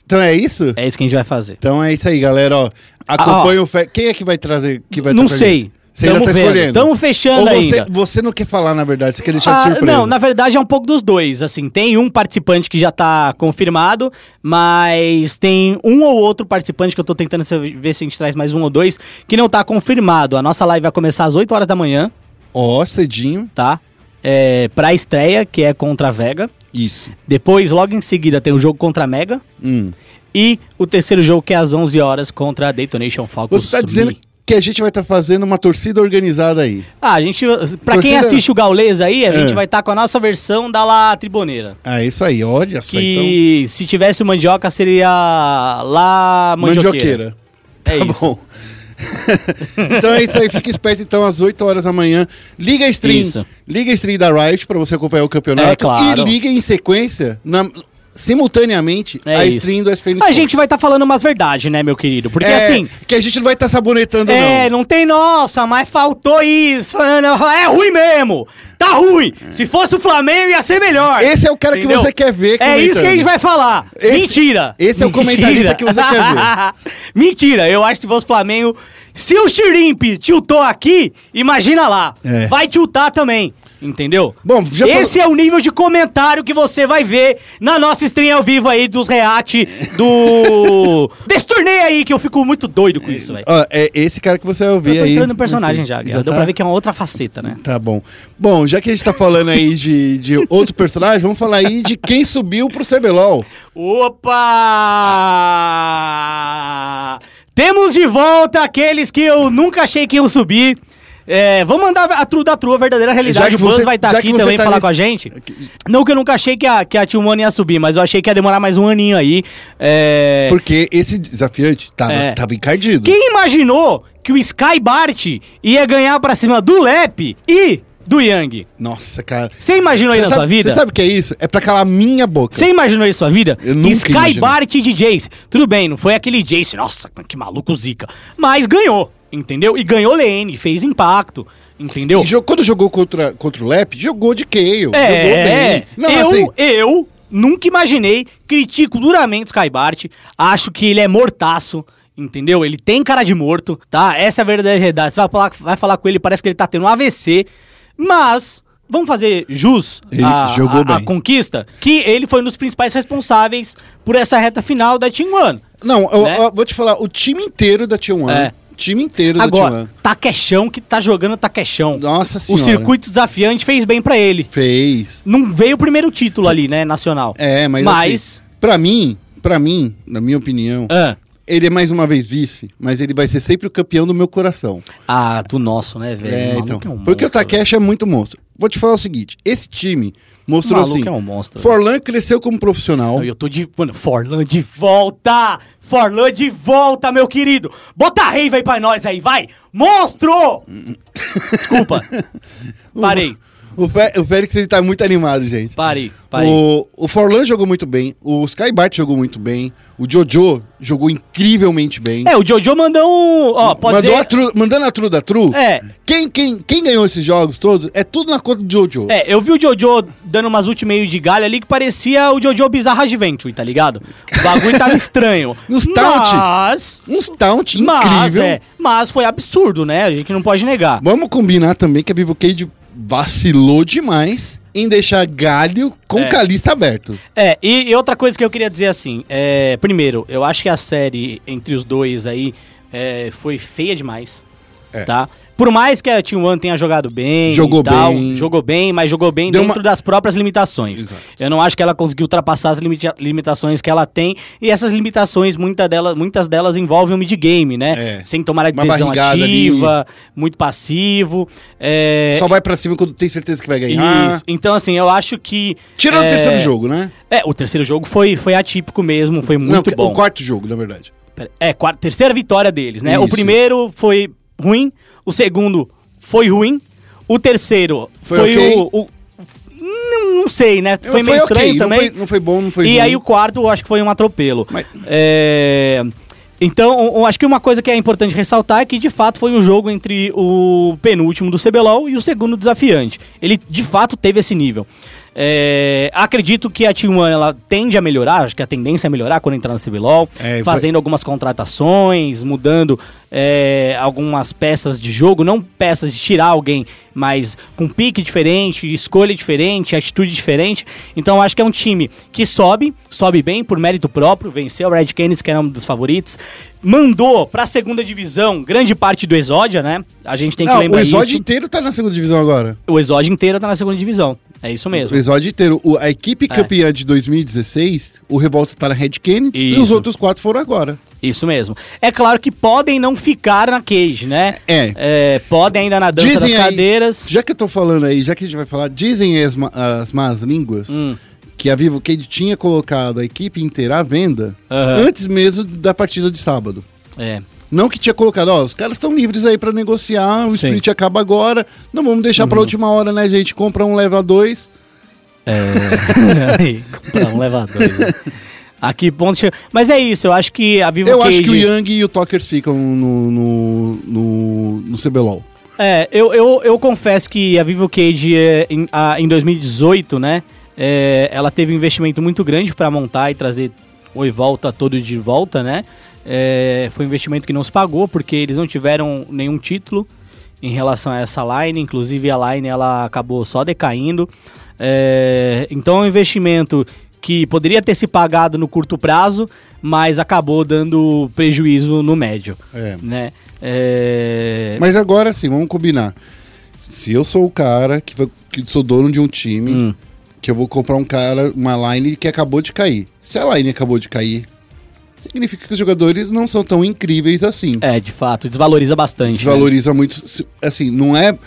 Então é isso? É isso que a gente vai fazer. Então é isso aí, galera. Ó, acompanha o Félix. Quem é que vai trazer? Que vai Não sei. Você Tamo tá vendo. escolhendo? Tamo fechando Ou você, ainda. você não quer falar, na verdade, você quer deixar Ah, de surpresa. Não, na verdade é um pouco dos dois. Assim, tem um participante que já tá confirmado, mas tem um ou outro participante que eu tô tentando se- ver se a gente traz mais um ou dois que não tá confirmado. A nossa live vai começar às 8 horas da manhã, Ó, cedinho. tá? É, pra estreia, que é contra a Vega. Isso. Depois, logo em seguida, tem o jogo contra a Mega. Hum. E o terceiro jogo, que é às 11 horas, contra a Detonation Falcons. Você tá dizendo Me. Que a gente vai estar fazendo uma torcida organizada aí. Ah, a gente. Pra quem Torcida- assiste o Gaules aí, a É. gente vai estar com a nossa versão da La Triboneira. Ah, isso aí. Olha só, então. Que se tivesse mandioca seria lá mandioqueira. Mandioqueira. É Tá isso. bom. então é isso aí, fica esperto então às 8 horas da manhã. Liga a stream. Isso. Liga a stream da Riot pra você acompanhar o campeonato. É, claro. E liga em sequência, na- simultaneamente, É a isso. stream do SPN A Sports. gente vai estar falando umas verdades, né, meu querido? Porque É, assim. Que a gente não vai estar sabonetando, É, não. não tem nossa, mas faltou isso. É ruim mesmo. Tá ruim. Se fosse o Flamengo, ia ser melhor. Esse é o cara que Entendeu? você quer ver É isso que a gente vai falar. Esse- Mentira. esse é o Mentira. comentarista que você quer ver. Mentira. Eu acho que se fosse o Flamengo. Se o Chirimp tiltou aqui, imagina lá. É. Vai tiltar também. Entendeu? Bom, Esse é o nível de comentário que você vai ver na nossa stream ao vivo aí dos react do. Desse torneio aí, que eu fico muito doido com isso, velho. Ó, é esse cara que você vai ouvir Eu tô aí. entrando no personagem já, já já deu tá? pra ver que é uma outra faceta, né? Tá bom. Bom, já que a gente tá falando aí de, de outro personagem, vamos falar aí de quem subiu pro CBLOL. Opa! Temos de volta aqueles que eu nunca achei que iam subir. É, vamos mandar a tru da tru, a verdadeira realidade. O Buzz vai estar já aqui também tá falar nesse- com a gente. Não que eu nunca achei que a, que a Team One ia subir, mas eu achei que ia demorar mais um aninho aí. É... Porque esse desafiante tava, É. tava encardido. Quem imaginou que o Sky Bart ia ganhar pra cima do Lep e do Yang? Nossa, cara. Você imaginou aí Você na sabe, sua vida? Você sabe o que é isso? É pra calar minha boca. Você imaginou isso na sua vida? Eu nunca Sky imaginei. Bart de Jace. Tudo bem, não foi aquele Jace, nossa, que maluco zica. Mas ganhou, entendeu? E ganhou lane, fez impacto, entendeu? E jo- quando jogou contra, contra o Lep, jogou de Kayle. Jogou É, bem. Não, eu, assim, eu nunca imaginei, critico duramente o Sky Bart, acho que ele é mortaço, entendeu? Ele tem cara de morto, tá? Essa é a verdadeira realidade. Você vai falar, vai falar com ele, parece que ele tá tendo um AVC, mas... Vamos fazer jus à, jogou à- à bem. conquista? Que ele foi um dos principais responsáveis por essa reta final da Team One. não, eu, né? eu vou te falar, o time inteiro da T1, É. time inteiro Agora, T1. Taquechão que tá jogando Taquechão. Nossa O senhora. circuito desafiante fez bem pra ele. Fez. Não veio o primeiro título ali, né, nacional. É, mas, Mas- assim, pra mim, pra mim, na minha opinião, Ah, ele é mais uma vez vice, mas ele vai ser sempre o campeão do meu coração. Ah, do nosso, né, velho? É, então. é um porque o monstro, Takeshi é muito monstro. Vou te falar o seguinte, esse time mostrou maluco assim, é um monstro, Forlan cresceu como profissional. velho. Eu tô de. Mano, Forlan de volta! Forlan de volta, meu querido! Bota a raiva aí pra nós aí, vai! Monstro! Desculpa. Parei, O, Fé- o Félix ele tá muito animado, gente. parei, parei. O, o Forlan jogou muito bem, o Skybart jogou muito bem, o Jojo jogou incrivelmente bem. É, o Jojo mandou um. Ó, pode Mandou ser. a tru, mandando a tru da tru. É. Quem, quem, quem ganhou esses jogos todos é tudo na conta do Jojo. É, eu vi o Jojo dando umas ult meio de galho ali que parecia o Jojo Bizarra Adventure, tá ligado? O bagulho tava estranho. Nos taunt. Mas. Uns taunt Mas, incrível. é, mas foi absurdo, né? A gente não pode negar. Vamos combinar também que a Vivo Cage vacilou demais em deixar galho com É. caliça aberto. É, e, e outra coisa que eu queria dizer assim, é, primeiro, eu acho que a série entre os dois aí é, foi feia demais, É. tá? Por mais que a Team One tenha jogado bem, Jogou tal, bem. jogou bem, mas jogou bem Deu dentro uma- das próprias limitações. Exato. Eu não acho que ela conseguiu ultrapassar as limita- limitações que ela tem, e essas limitações, muita dela, muitas delas envolvem o mid-game, né? É. Sem tomar a decisão ativa, muito passivo. é, Só vai pra cima quando tem certeza que vai ganhar. Isso. Então, assim, eu acho que. Tirando é, o terceiro jogo, né? É, o terceiro jogo foi, foi atípico mesmo, foi muito Não, bom. o quarto jogo, na verdade. É, quarta, terceira vitória deles, né? O Isso. primeiro foi ruim, o segundo foi ruim, o terceiro Foi foi, ok? o, o- Não, não sei, né? Foi meio ok, estranho não também. foi- Não foi, bom, não foi e ruim. aí o quarto, eu acho que foi um atropelo. Mas- É, Então, acho que uma coisa que é importante ressaltar é que de fato foi um jogo entre o penúltimo do CBLOL e o segundo desafiante. Ele de fato teve esse nível. É, acredito que a Team One ela tende a melhorar, acho que a tendência é melhorar quando entrar no CBLOL, É, fazendo algumas contratações, mudando é, algumas peças de jogo, não peças de tirar alguém, mas com pique diferente, escolha diferente, atitude diferente. Então acho que é um time que sobe, sobe bem por mérito próprio, venceu o Red Canids, que era um dos favoritos, mandou pra segunda divisão grande parte do Exódia, né? A gente tem que Não, o lembrar Exódio isso. inteiro tá na segunda divisão agora. O Exódio inteiro tá na segunda divisão. É isso O mesmo. Exódio inteiro. O- a equipe É. campeã de 2016, o Revolta tá na Red Kennedy e os Isso. outros quatro foram agora. Isso mesmo. É claro que podem não ficar na cage, né? É. É, podem ainda na dança Dizem das aí- cadeiras. Já que eu tô falando aí, já que a gente vai falar, dizem as, as más línguas Hum. que a Vivo Cade tinha colocado a equipe inteira à venda Aham. antes mesmo da partida de sábado. É. Não que tinha colocado, ó, os caras estão livres aí pra negociar, o Sim. split acaba agora, não vamos deixar pra última hora, né, gente? Compra um, leva dois. Aí, comprar um leva dois. Né? Aqui ponto chega. Mas é isso, eu acho que a Vivo Eu Cage... acho que o Young e o Talkers ficam no, no, no, no CBLOL. É, eu, eu, eu confesso que a Vivo Cage é, em, a- em 2018, né? é, ela teve um investimento muito grande para montar e trazer o volta todo de volta, né? É, foi um investimento que não se pagou porque eles não tiveram nenhum título em relação a essa line, inclusive a line ela acabou só decaindo. É, então é um investimento que poderia ter se pagado no curto prazo, mas acabou dando prejuízo no médio, É. né? É, Mas agora sim, vamos combinar. Se eu sou o cara que, vai- que sou dono de um time, Hum. que eu vou comprar um cara, uma line que acabou de cair. Se a line acabou de cair, significa que os jogadores não são tão incríveis assim. É, de fato, desvaloriza bastante. né? Desvaloriza muito. se- Assim, não é.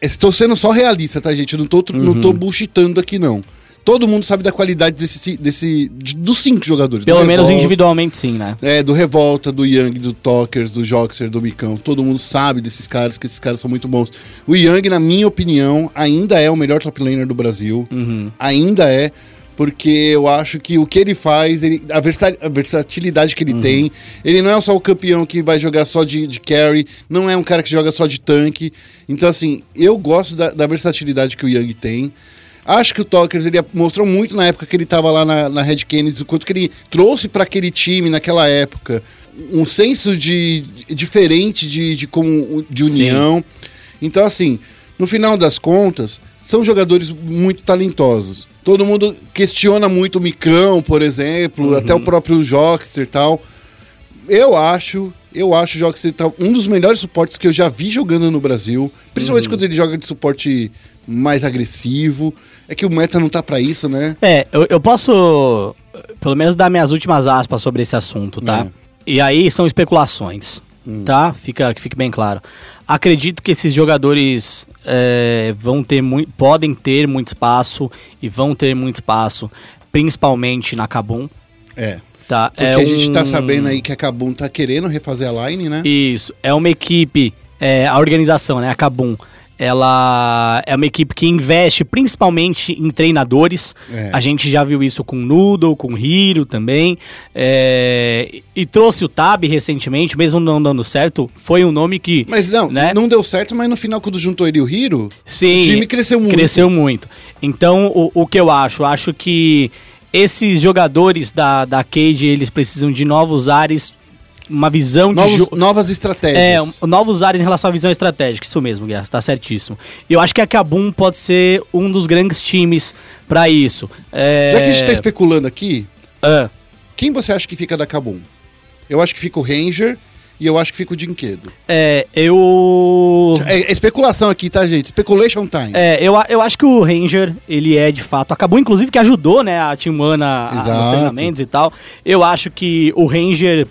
Estou sendo só realista, tá, gente? Eu não tô, tr- não Uhum. tô bullshitando aqui, não. Todo mundo sabe da qualidade desse, desse de- dos cinco jogadores. Pelo menos Revolta, individualmente, sim, né? É, do Revolta, do Young, do Talkers, do Joxer, do Micão. Todo mundo sabe desses caras, que esses caras são muito bons. O Young, na minha opinião, ainda é o melhor top laner do Brasil. Uhum. Ainda é. Porque eu acho que o que ele faz, ele- a, versa- a versatilidade que ele Uhum. tem, ele não é só o campeão que vai jogar só de, de carry, não é um cara que joga só de tanque. Então, assim, eu gosto da, da versatilidade que o Young tem. Acho que o Talkers ele mostrou muito na época que ele estava lá na, na Red Kennedy, o quanto que ele trouxe para aquele time naquela época um senso de, de- diferente de, de, como, de união. Então, assim, no final das contas, são jogadores muito talentosos. Todo mundo questiona muito o Micão, por exemplo, até o próprio Jockster e tal. Eu acho, eu acho o Jockster tá um dos melhores suportes que eu já vi jogando no Brasil, principalmente quando ele joga de suporte mais agressivo. É que o meta não tá pra isso, né? É, eu, eu posso, pelo menos, dar minhas últimas aspas sobre esse assunto, tá? Hum. E aí são especulações, tá? Fica, que fique bem claro. Acredito que esses jogadores é, vão ter muito, podem ter muito espaço e vão ter muito espaço, principalmente na Kabum, É. tá? Porque é a gente tá um- sabendo aí que a Kabum tá querendo refazer a line, né? Isso, é uma equipe, é, a organização, né, a Kabum, ela é uma equipe que investe principalmente em treinadores. É. A gente já viu isso com Noodle, com Hiro também. é, e trouxe o Tab recentemente, mesmo não dando certo, foi um nome que. Mas não, né? não deu certo, mas no final, quando juntou ele e o Hiro, Sim, o time cresceu muito. Cresceu muito. Então, o, o que eu acho? Acho que esses jogadores da, da Cade, eles precisam de novos ares, uma visão de Novos- jogo. novas É, estratégias. um- novos ares em relação à visão estratégica, isso mesmo, Guerra, tá certíssimo. E eu acho que a Kabum pode ser um dos grandes times pra isso. É... Já que a gente tá especulando aqui, Ah, quem você acha que fica da Kabum? Eu acho que fica o Ranger, e eu acho que fica o Dinquedo. É, eu. É, é especulação aqui, tá, gente? Speculation time. É, eu, eu acho que o Ranger, ele é de fato. Acabou, inclusive, que ajudou, né, a Team One a- a- nos treinamentos e tal. Eu acho que o Ranger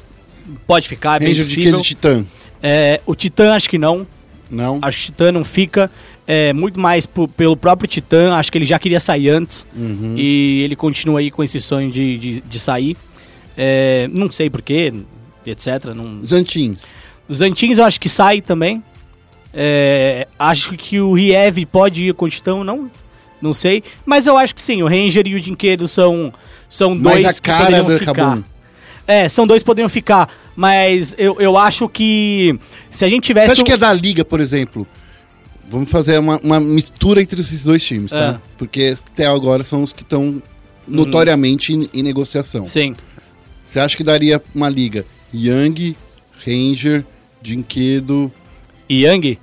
pode ficar, é bem Ranger possível. de Titã? É, o Titã, acho que não. Não? Acho que o Titã não fica. É, muito mais pelo próprio Titã. Acho que ele já queria sair antes. Uhum. E ele continua aí com esse sonho de, de, de sair. É, não sei porquê, etc. Não... Os Antins. Os Antins eu acho que sai também. É, acho que o Riev pode ir com o Titã, não, não sei. Mas eu acho que sim, o Ranger e o Dinquedo são, são Mas dois a cara que do ficar. Kabum. É, são dois que poderiam ficar. Mas eu, eu acho que se a gente tivesse. Você acha um- que é da Liga, por exemplo? Vamos fazer uma, uma mistura entre esses dois times, tá? É. Porque até agora são os que estão notoriamente em, em negociação. Sim. Você acha que daria uma liga? Yang, Ranger, Dinquedo. Yang?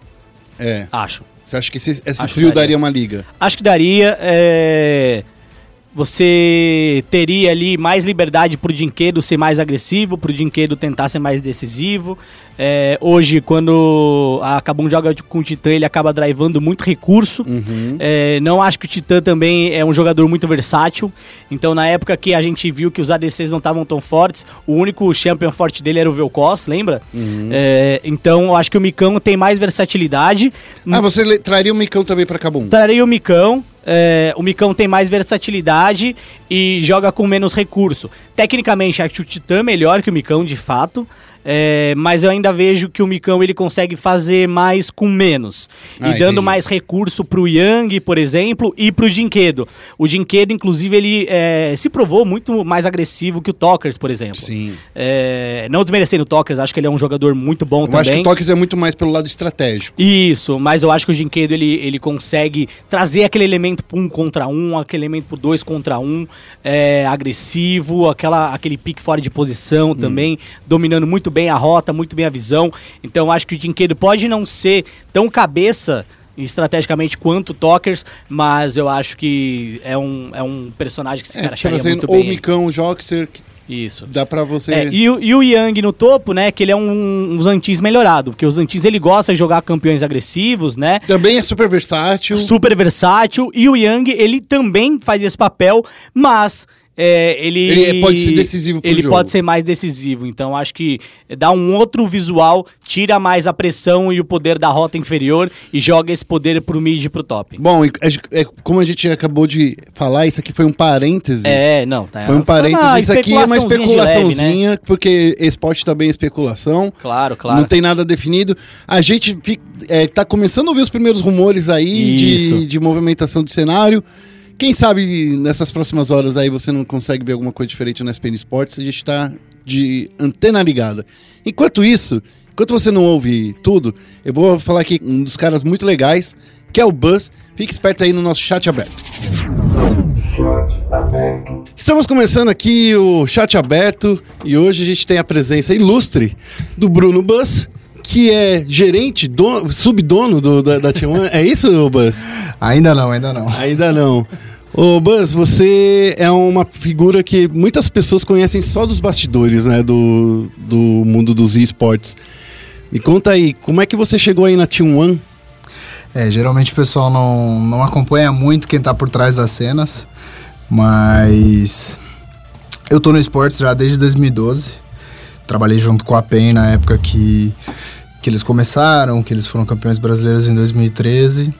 É. Acho. Você acha que esse, esse Acho trio daria. daria uma liga? Acho que daria. é, Você teria ali mais liberdade pro Dinquedo ser mais agressivo, pro Dinquedo tentar ser mais decisivo. É, hoje, quando a Kabum joga com o Titã, ele acaba drivando muito recurso. Uhum. É, não acho que o Titã também é um jogador muito versátil. Então, na época que a gente viu que os ADCs não estavam tão fortes, o único champion forte dele era o Vel'Koz, lembra? Uhum. É, então, eu acho que o Micão tem mais versatilidade. Ah, você traria o Micão também pra Kabum? Trarei o Micão. É, o Micão tem mais versatilidade e joga com menos recurso. Tecnicamente, acho que o Titã é melhor que o Micão, de fato. É, mas eu ainda vejo que o Micão ele consegue fazer mais com menos. Ah, e dando entendi. mais recurso pro Yang, por exemplo, e pro Dinquedo. O Dinquedo, inclusive, ele é, se provou muito mais agressivo que o Tokers, por exemplo. Sim. É, não desmerecendo o Tokers, acho que ele é um jogador muito bom Eu também. acho que o Tokens é muito mais pelo lado estratégico. Isso, mas eu acho que o Jinquedo ele, ele consegue trazer aquele elemento pro um contra um, aquele elemento pro dois contra um, é, agressivo, aquela, aquele pique fora de posição também, dominando muito bem a rota, muito bem a visão. Então acho que o Jinquedo pode não ser tão cabeça estrategicamente quanto o Tokers, mas eu acho que é um, é um personagem que se É, encaixaria trazendo muito ou bem. o aí. Micão, o Joxer, que Isso. dá pra você... É, e, o- e o Yang no topo, né? Que ele é um, um Zantis melhorado. Porque o Zantis ele gosta de jogar campeões agressivos, né? Também é super versátil. Super versátil. E o Yang, ele também faz esse papel, mas. É, ele, Ele pode ser decisivo pro Ele jogo. pode ser mais decisivo. Então, acho que dá um outro visual, tira mais a pressão e o poder da rota inferior e joga esse poder pro mid e pro top. Bom, é- é como a gente acabou de falar, isso aqui foi um parêntese. É, não, tá. Foi um parênteses. uma isso aqui é uma especulaçãozinha leve, né? porque esporte também é especulação. Claro, claro. Não tem nada definido. A gente fi- é, tá começando a ouvir os primeiros rumores aí de, de movimentação de cenário. Quem sabe nessas próximas horas aí você não consegue ver alguma coisa diferente no SPN Esportes. A gente tá de antena ligada. Enquanto isso, enquanto você não ouve tudo, eu vou falar aqui com um dos caras muito legais, que é o Buzz. Fique esperto aí no nosso chat aberto. Estamos começando aqui o chat aberto e hoje a gente tem a presença ilustre do Bruno Bus, que é gerente, dono, subdono do, da, da T1. É isso, Bus? Ainda não, ainda não. Ainda não. Ô, Buzz, você é uma figura que muitas pessoas conhecem só dos bastidores, né, do, do mundo dos esportes. Me conta aí, como é que você chegou aí na T1? É, geralmente o pessoal não, não acompanha muito quem tá por trás das cenas, mas eu tô no esportes já desde 2012. Trabalhei junto com a PEN na época que, que eles começaram, que eles foram campeões brasileiros em 2013.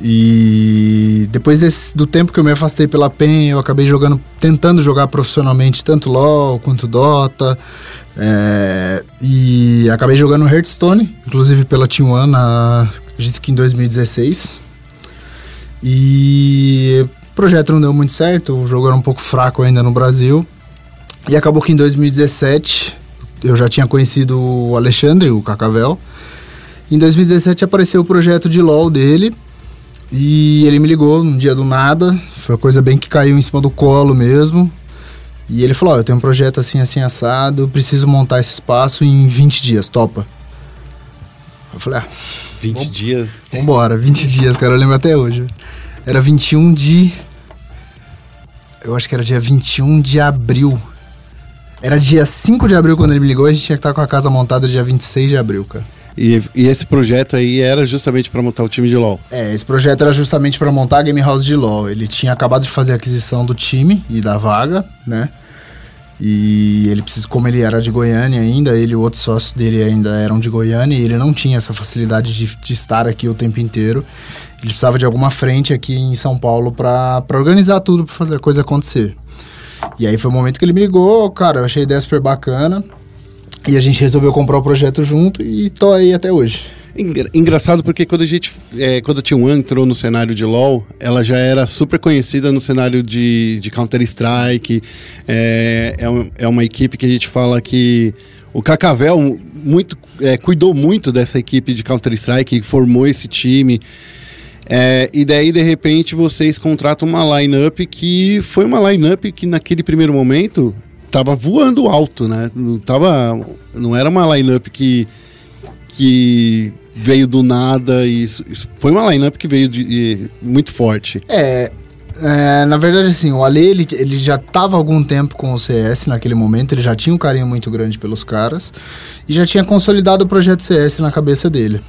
E depois desse, do tempo que eu me afastei pela PEN, eu acabei jogando, tentando jogar profissionalmente tanto LoL quanto Dota. é, e acabei jogando Hearthstone, inclusive pela Team One, na, acredito que em 2016. E o projeto não deu muito certo, o jogo era um pouco fraco ainda no Brasil. E acabou que em 2017 eu já tinha conhecido o Alexandre, o Cacavel. Em 2017 apareceu o projeto de LoL dele. E ele me ligou num dia do nada. Foi uma coisa bem que caiu em cima do colo mesmo. E ele falou: Ó, eu tenho um projeto assim, assim, assado. Preciso montar esse espaço em 20 dias, topa. Eu falei: ah, 20 dias. vambora, 20 dias, cara. Eu lembro até hoje. Era 21 de. Eu acho que era dia 21 de abril. Era dia 5 de abril quando ele me ligou, a gente tinha que estar com a casa montada dia 26 de abril, cara. E, e esse projeto aí era justamente para montar o time de LoL. É, esse projeto era justamente para montar a Game House de LoL. Ele tinha acabado de fazer a aquisição do time e da vaga, né? E ele precisa, como ele era de Goiânia ainda, ele e o outro sócio dele ainda eram de Goiânia e ele não tinha essa facilidade de, de estar aqui o tempo inteiro. Ele precisava de alguma frente aqui em São Paulo para organizar tudo, para fazer a coisa acontecer. E aí foi o momento que ele me ligou, cara, eu achei a ideia super bacana. E a gente resolveu comprar o projeto junto e tô aí até hoje. Engra- Engraçado porque quando a gente, é, quando a T1 entrou no cenário de LoL, ela já era super conhecida no cenário de, de Counter-Strike. É, é, um- é uma equipe que a gente fala que o Cacavel muito, é, cuidou muito dessa equipe de Counter-Strike, formou esse time. É, e daí, de repente, vocês contratam uma lineup que foi uma lineup que naquele primeiro momento tava voando alto, né? Não, tava, não era uma lineup que, que veio do nada. E isso, isso foi uma lineup que veio de, e- muito forte. É, é, na verdade, assim, o Ale, ele, ele já estava algum tempo com o CS naquele momento, ele já tinha um carinho muito grande pelos caras e já tinha consolidado o projeto CS na cabeça dele.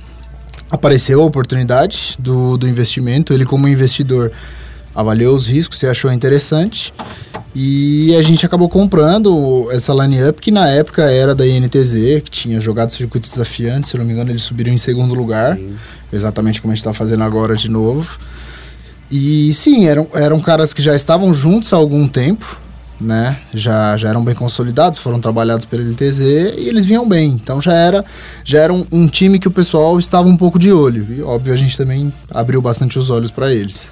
Apareceu a oportunidade do, do investimento, ele como investidor avaliou os riscos e achou interessante e a gente acabou comprando essa line-up que na época era da INTZ, que tinha jogado circuito desafiante, se eu não me engano eles subiram em segundo lugar, exatamente como a gente está fazendo agora de novo. E sim, eram, eram caras que já estavam juntos há algum tempo, né? Já, já eram bem consolidados, foram trabalhados pela LTZ e eles vinham bem. Então já era, já era um, um time que o pessoal estava um pouco de olho. E óbvio, a gente também abriu bastante os olhos para eles.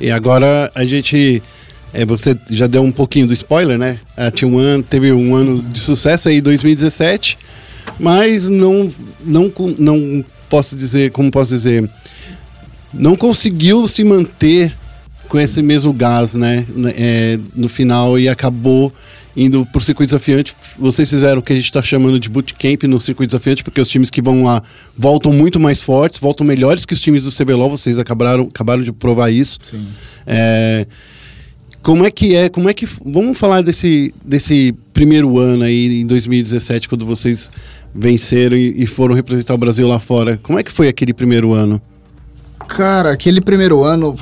E agora a gente. É, você já deu um pouquinho do spoiler, né? A T1 teve um ano de sucesso aí, 2017, mas não, não, não posso dizer, como posso dizer, não conseguiu se manter com esse mesmo gás, né? É, no final e acabou indo pro circuito desafiante. Vocês fizeram o que a gente está chamando de bootcamp no circuito desafiante, porque os times que vão lá voltam muito mais fortes, voltam melhores que os times do CBLOL, vocês acabaram, acabaram de provar isso. Sim. É, como é que é? Como é que vamos falar desse desse primeiro ano aí em 2017 quando vocês venceram e, e foram representar o Brasil lá fora? Como é que foi aquele primeiro ano? Cara, aquele primeiro ano.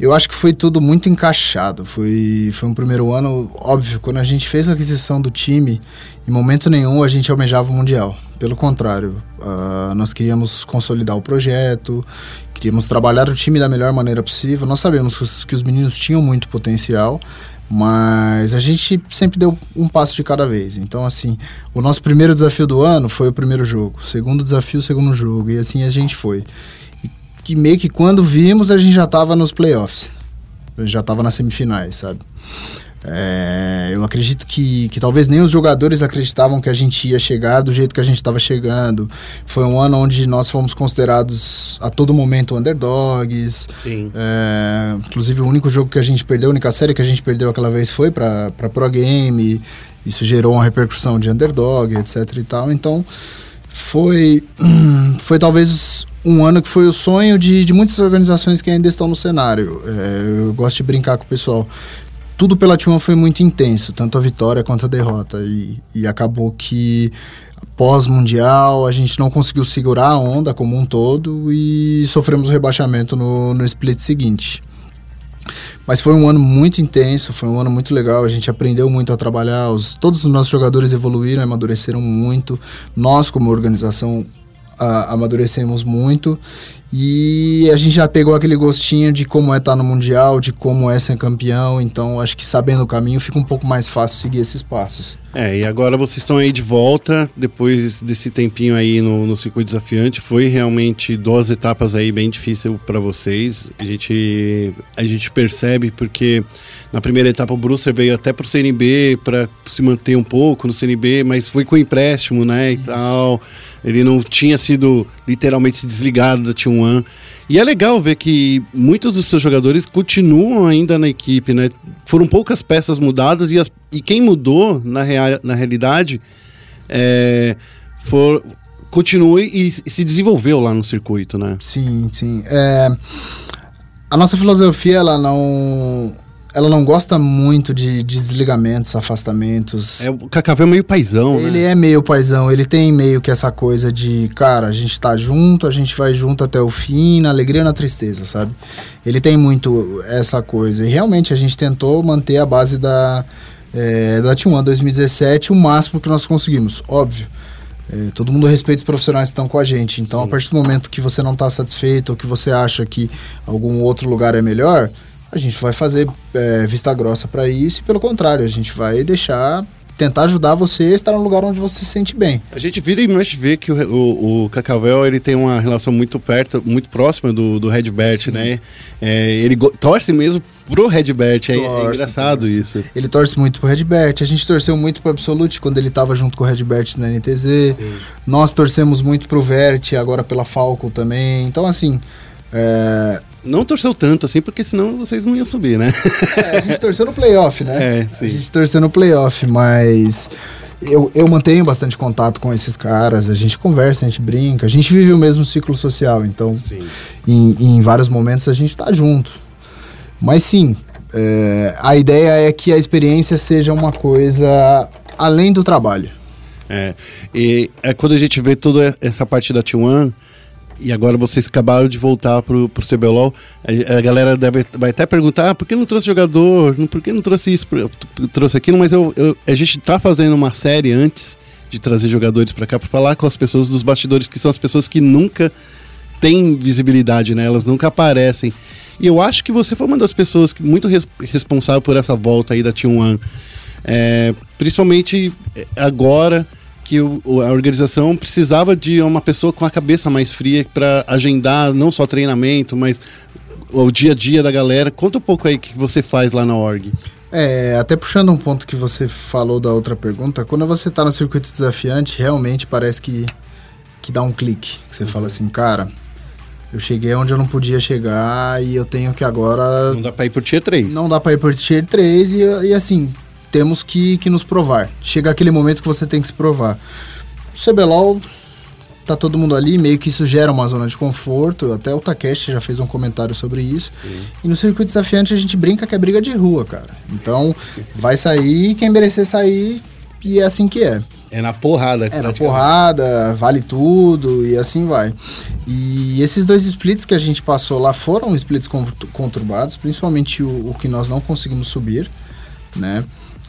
Eu acho que foi tudo muito encaixado. Foi, foi um primeiro ano, óbvio, quando a gente fez a aquisição do time, em momento nenhum a gente almejava o Mundial. Pelo contrário, ah, nós queríamos consolidar o projeto, queríamos trabalhar o time da melhor maneira possível. Nós sabemos que os, que os meninos tinham muito potencial, mas a gente sempre deu um passo de cada vez. Então, assim, o nosso primeiro desafio do ano foi o primeiro jogo, segundo desafio, segundo jogo, e assim a gente foi que meio que quando vimos a gente já estava nos playoffs. Já estava nas semifinais, sabe? É, eu acredito que, que talvez nem os jogadores acreditavam que a gente ia chegar do jeito que a gente estava chegando. Foi um ano onde nós fomos considerados a todo momento underdogs. Sim. É, inclusive, o único jogo que a gente perdeu, a única série que a gente perdeu aquela vez foi para Pro Game. Isso gerou uma repercussão de underdog, etc e tal. Então, foi, foi talvez um ano que foi o sonho de, de muitas organizações que ainda estão no cenário. É, eu gosto de brincar com o pessoal. Tudo pela T1 foi muito intenso, tanto a vitória quanto a derrota. E, e acabou que pós-mundial a gente não conseguiu segurar a onda como um todo e sofremos o rebaixamento no, no split seguinte. Mas foi um ano muito intenso, foi um ano muito legal. A gente aprendeu muito a trabalhar. Os, todos os nossos jogadores evoluíram, amadureceram muito. Nós, como organização, a, amadurecemos muito. E a gente já pegou aquele gostinho de como é estar no Mundial, de como é ser campeão. Então, acho que sabendo o caminho, fica um pouco mais fácil seguir esses passos. É, e agora vocês estão aí de volta, depois desse tempinho aí no, no circuito desafiante. Foi realmente duas etapas aí bem difíceis para vocês. A gente, a gente percebe porque na primeira etapa o Brewster veio até pro CNB para se manter um pouco no CNB, mas foi com empréstimo, né, e tal. Ele não tinha sido literalmente desligado da T1. E é legal ver que muitos dos seus jogadores continuam ainda na equipe, né? Foram poucas peças mudadas e, as- e quem mudou, na, rea- na realidade, é, for, continuou e, e se desenvolveu lá no circuito, né? Sim, sim. É, a nossa filosofia, ela não, ela não gosta muito de, de desligamentos, afastamentos. É, o Cacavê é meio paizão, Ele né? é meio paizão, ele tem meio que essa coisa de, cara, a gente tá junto, a gente vai junto até o fim, na alegria e na tristeza, sabe? Ele tem muito essa coisa. E realmente a gente tentou manter a base da, é, da T1 2017 o máximo que nós conseguimos, óbvio. É, todo mundo respeita os profissionais que estão com a gente. Então, a partir do momento que você não está satisfeito ou que você acha que algum outro lugar é melhor, a gente vai fazer é, vista grossa para isso e, pelo contrário, a gente vai deixar, tentar ajudar você a estar no lugar onde você se sente bem. A gente vira e mexe vê que o, o, o Cacavel ele tem uma relação muito perto, muito próxima do, do Redbert, né? É, ele torce mesmo pro Redbert, é, é engraçado torce. isso. Ele torce muito pro Redbert, a gente torceu muito pro Absolute quando ele tava junto com o Redbert na NTZ. Nós torcemos muito pro Vert, agora pela Falco também. Então, assim, é, Não torceu tanto assim, porque senão vocês não iam subir, né? É, a gente torceu no playoff, né? É, sim. A gente torceu no playoff, mas eu, eu mantenho bastante contato com esses caras, a gente conversa, a gente brinca, a gente vive o mesmo ciclo social, então em, em vários momentos a gente tá junto. Mas sim, é, a ideia é que a experiência seja uma coisa além do trabalho. É, e é quando a gente vê toda essa parte da T1, e agora vocês acabaram de voltar pro, pro CBLOL, a, a galera deve, vai até perguntar, ah, por que não trouxe jogador? Por que não trouxe isso? Trouxe aquilo? Mas eu, eu- a gente tá fazendo uma série antes de trazer jogadores para cá para falar com as pessoas dos bastidores, que são as pessoas que nunca têm visibilidade, né? Elas nunca aparecem. E eu acho que você foi uma das pessoas muito res- responsável por essa volta aí da T1. É, principalmente é, agora que o- a organização precisava de uma pessoa com a cabeça mais fria para agendar não só treinamento, mas o dia a dia da galera. Conta um pouco aí o que você faz lá na org. É, até puxando um ponto que você falou da outra pergunta, quando você tá no circuito desafiante, realmente parece que, que dá um clique. Que você fala assim, cara, eu cheguei onde eu não podia chegar e eu tenho que agora. Não dá para ir por Tier 3. Não dá pra ir por tier 3 e, e assim, temos que, que nos provar. Chega aquele momento que você tem que se provar. O CBLOL, tá todo mundo ali, meio que isso gera uma zona de conforto. Até o Takeshi já fez um comentário sobre isso. E no circuito desafiante a gente brinca que é briga de rua, cara. Então, vai sair quem merecer sair e é assim que é. É na porrada. É, na porrada, vale tudo e assim vai. E esses dois splits que a gente passou lá foram splits con- conturbados, principalmente o, o que nós não conseguimos subir, né?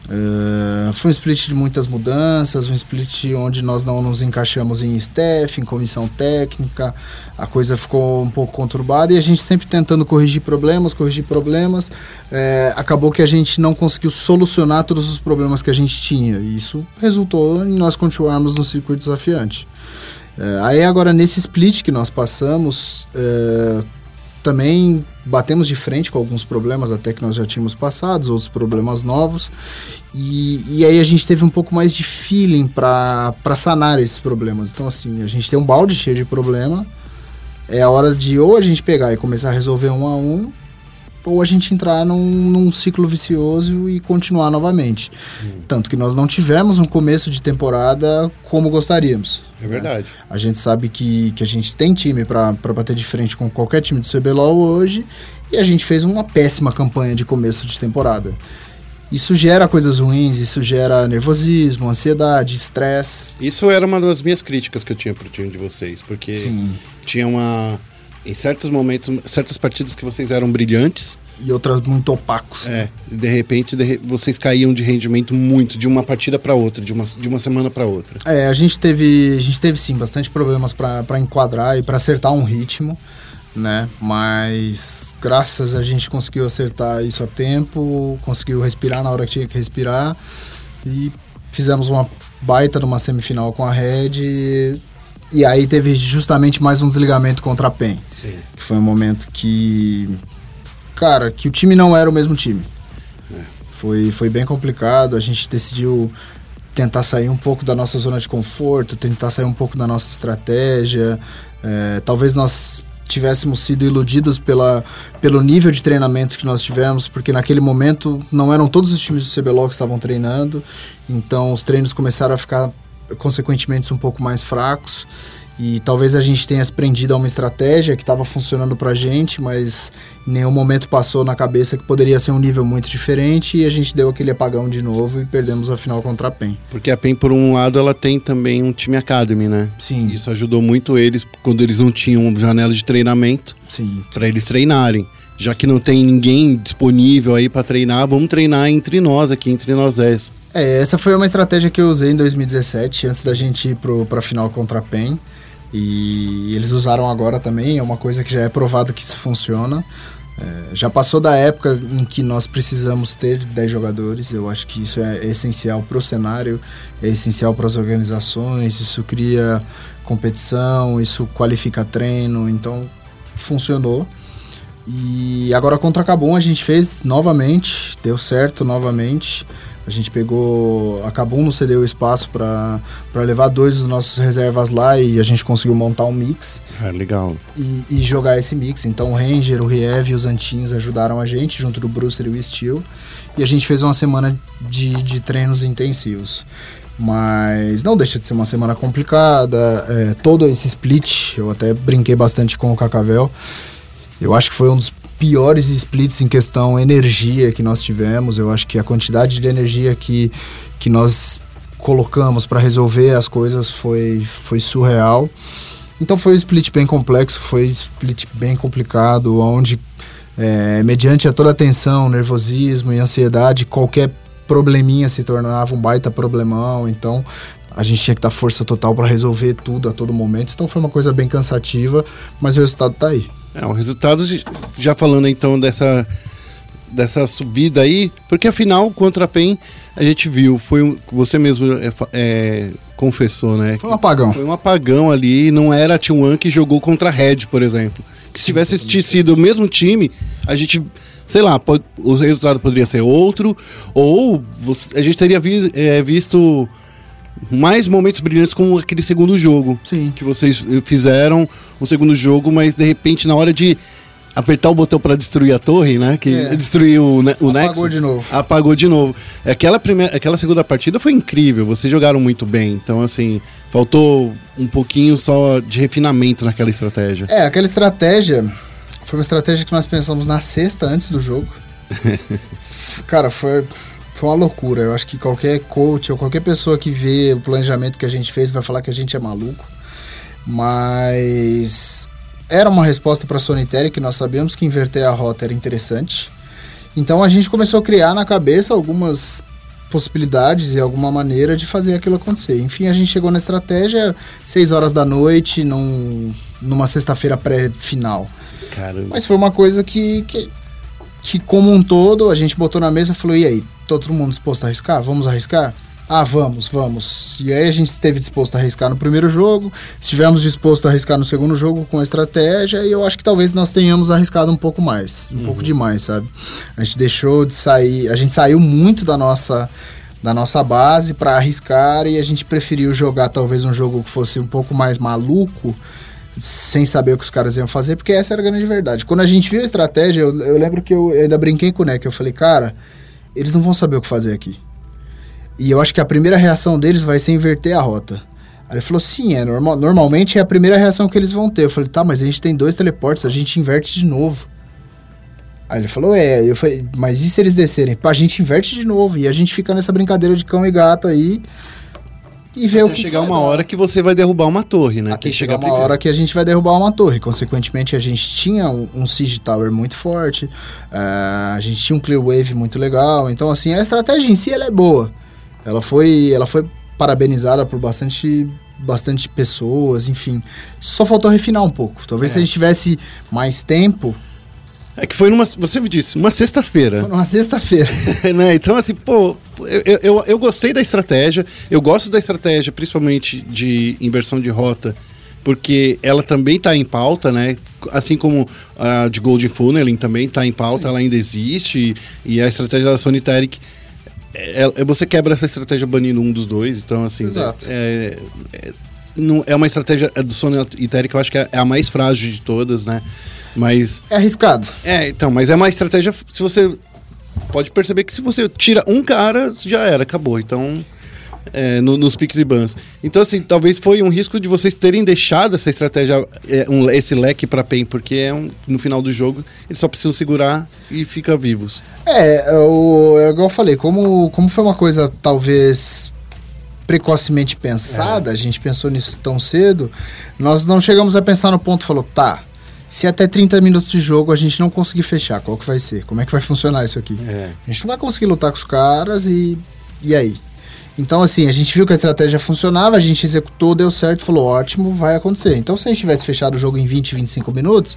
Uh, foi um split de muitas mudanças, um split onde nós não nos encaixamos em staff, em comissão técnica, a coisa ficou um pouco conturbada e a gente sempre tentando corrigir problemas, corrigir problemas. É, acabou que a gente não conseguiu solucionar todos os problemas que a gente tinha. E isso resultou em nós continuarmos no circuito desafiante. É, aí agora nesse split que nós passamos, é, também batemos de frente com alguns problemas até que nós já tínhamos passados, outros problemas novos. E, e aí a gente teve um pouco mais de feeling para sanar esses problemas. Então assim, a gente tem um balde cheio de problema. É a hora de ou a gente pegar e começar a resolver um a um, ou a gente entrar num, num ciclo vicioso e continuar novamente. Tanto que nós não tivemos um começo de temporada como gostaríamos. É verdade. A gente sabe que, que a gente tem time para bater de frente com qualquer time do CBLOL hoje e a gente fez uma péssima campanha de começo de temporada. Isso gera coisas ruins, isso gera nervosismo, ansiedade, estresse. Isso era uma das minhas críticas que eu tinha pro time de vocês, porque Sim. tinha uma. Em certos momentos, certas partidas que vocês eram brilhantes, E outras muito opacos. é, de repente de re- vocês caíam de rendimento muito de uma partida para outra, de uma, de uma semana para outra. É, a gente teve, a gente teve sim bastante problemas para enquadrar e para acertar um ritmo, né? Mas graças a gente conseguiu acertar isso a tempo, conseguiu respirar na hora que tinha que respirar e fizemos uma baita numa semifinal com a Red e, aí teve justamente mais um desligamento contra a PEN, Sim. que foi um momento que cara, que o time não era o mesmo time. Foi, foi bem complicado, a gente decidiu tentar sair um pouco da nossa zona de conforto, tentar sair um pouco da nossa estratégia. É, talvez nós tivéssemos sido iludidos pela, pelo nível de treinamento que nós tivemos, porque naquele momento não eram todos os times do CBLOL que estavam treinando, então os treinos começaram a ficar consequentemente um pouco mais fracos E talvez a gente tenha se prendido a uma estratégia que estava funcionando pra gente, mas em nenhum momento passou na cabeça que poderia ser um nível muito diferente e a gente deu aquele apagão de novo e perdemos a final contra a PEN. Porque a PEN, por um lado, ela tem também um time academy, né? Sim. Isso ajudou muito eles quando eles não tinham janela de treinamento Sim. para eles treinarem. Já que não tem ninguém disponível aí para treinar, vamos treinar entre nós aqui, entre nós 10. É, essa foi uma estratégia que eu usei em 2017, antes da gente ir pro, pra final contra a PEN. E eles usaram agora também, é uma coisa que já é provado que isso funciona. É, já passou da época em que nós precisamos ter 10 jogadores, eu acho que isso é essencial para o cenário, é essencial para as organizações, isso cria competição, isso qualifica treino, então funcionou. E agora contra a Cabum a gente fez novamente, deu certo novamente. A gente pegou. A Cabum nos cedeu espaço para levar dois dos nossos reservas lá e a gente conseguiu montar um mix Ah, legal. e, e jogar esse mix. Então o Ranger, o Riev e os Antins ajudaram a gente, junto do Brucer e o Steel. E a gente fez uma semana de, de treinos intensivos. Mas não deixa de ser uma semana complicada. é, todo esse split, eu até brinquei bastante com o Cacavel. Eu acho que foi um dos piores splits em questão energia que nós tivemos. Eu acho que a quantidade de energia que, que nós colocamos para resolver as coisas foi, foi surreal. Então foi um split bem complexo, foi um split bem complicado, onde é, mediante a toda a tensão, nervosismo e ansiedade, qualquer probleminha se tornava um baita problemão. Então a gente tinha que dar força total para resolver tudo a todo momento. Então foi uma coisa bem cansativa, mas o resultado tá aí. É, o resultado, já falando então dessa, dessa subida aí, porque afinal, contra a PEN, a gente viu, foi um, você mesmo é, é, confessou, né? Foi um apagão. Foi um apagão ali, não era a T1 que jogou contra a Red, por exemplo. Que se tivesse ti- sido o mesmo time, a gente, sei lá, pode- o resultado poderia ser outro, ou você- a gente teria vi- é, visto mais momentos brilhantes como aquele segundo jogo. Sim. Que vocês eh, fizeram o segundo jogo, mas de repente, na hora de apertar o botão para destruir a torre, né? Que É. destruiu o, ne- o Apagou Nexus. de novo. Apagou de novo. Aquela, primeira, aquela segunda partida foi incrível, vocês jogaram muito bem. Então, assim, faltou um pouquinho só de refinamento naquela estratégia. É, aquela estratégia foi uma estratégia que nós pensamos na sexta antes do jogo. Cara, foi, foi uma loucura. Eu acho que qualquer coach ou qualquer pessoa que vê o planejamento que a gente fez vai falar que a gente é maluco. Mas era uma resposta para a Sonitéria que nós sabíamos que inverter a rota era interessante. Então a gente começou a criar na cabeça algumas possibilidades e alguma maneira de fazer aquilo acontecer. Enfim, a gente chegou na estratégia 6 horas da noite, num, numa sexta-feira pré-final. Mas foi uma coisa que, que, que, como um todo, a gente botou na mesa e falou: e aí, todo mundo disposto a arriscar? Vamos arriscar? Ah, vamos, vamos. E aí a gente esteve disposto a arriscar no primeiro jogo, estivemos dispostos a arriscar no segundo jogo com a estratégia, e eu acho que talvez nós tenhamos arriscado um pouco mais, um pouco demais, sabe? A gente deixou de sair, a gente saiu muito da nossa da nossa base para arriscar e a gente preferiu jogar talvez um jogo que fosse um pouco mais maluco, sem saber o que os caras iam fazer, porque essa era a grande verdade. Quando a gente viu a estratégia, eu, eu lembro que eu, eu ainda brinquei com o Neck, eu falei, cara, eles não vão saber o que fazer aqui. E eu acho que a primeira reação deles vai ser inverter a rota. Aí ele falou, sim, é normal, normalmente é a primeira reação que eles vão ter. Eu falei, tá, mas a gente tem dois teleportes, a gente inverte de novo. Aí ele falou, é, eu falei, mas e se eles descerem? Pá, a gente inverte de novo. E a gente fica nessa brincadeira de cão e gato aí. E o Até que chegar vai uma dar. hora que você vai derrubar uma torre, né? Até Quem chegar chegar uma primeiro. hora que a gente vai derrubar uma torre. Consequentemente, a gente tinha um, um Siege Tower muito forte, ah, a gente tinha um Clear Wave muito legal. Então, assim, a estratégia em si ela é boa. Ela foi, ela foi parabenizada por bastante, bastante pessoas, enfim. Só faltou refinar um pouco. Talvez É. se a gente tivesse mais tempo, É que foi numa. Você me disse, uma sexta-feira. foi numa sexta-feira. né? Então, assim, pô, eu, eu, eu gostei da estratégia. Eu gosto da estratégia, principalmente de inversão de rota, porque ela também está em pauta, né? Assim como a de Golden Funneling também está em pauta, ela ainda existe. E, e a estratégia da Sony. É, é- você quebra essa estratégia banindo um dos dois, então assim. Exato. É, é, não, é uma estratégia é do Sony e Taric, eu acho que é a mais frágil de todas, né? Mas É arriscado. é, então, mas é uma estratégia. Se você. Pode perceber que se você tira um cara, já era, acabou. Então. é, no- nos picks e bans. Então, assim, talvez foi um risco de vocês terem deixado essa estratégia, é, um- esse leque pra PEN, porque é um- no final do jogo eles só precisam segurar e fica vivos. É, o, é igual eu falei, como, como foi uma coisa talvez precocemente pensada, a gente pensou nisso tão cedo, nós não chegamos a pensar no ponto, falou, tá, se até 30 minutos de jogo a gente não conseguir fechar, qual que vai ser? Como é que vai funcionar isso aqui? É. A gente não vai conseguir lutar com os caras e, e aí? Então, assim, a gente viu que a estratégia funcionava, a gente executou, deu certo, falou, ótimo, vai acontecer. Então, se a gente tivesse fechado o jogo em 20, 25 minutos,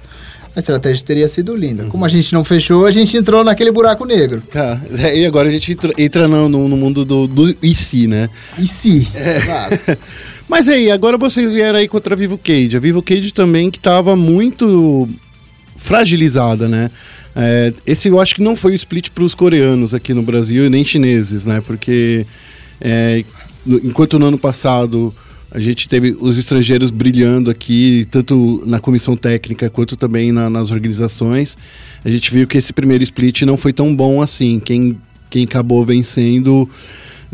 a estratégia teria sido linda. Como a gente não fechou, a gente entrou naquele buraco negro. Tá, é, e agora a gente entra, entra no, no- mundo do, do e se, né? E se? Exato. Mas aí, agora vocês vieram aí contra a Vivo Cage. A Vivo Cage também que tava muito fragilizada, né? É, esse eu acho que não foi o split para os coreanos aqui no Brasil e nem chineses, né? Porque é, enquanto no ano passado a gente teve os estrangeiros brilhando aqui, tanto na comissão técnica quanto também na- nas organizações, a gente viu que esse primeiro split não foi tão bom assim. Quem, quem acabou vencendo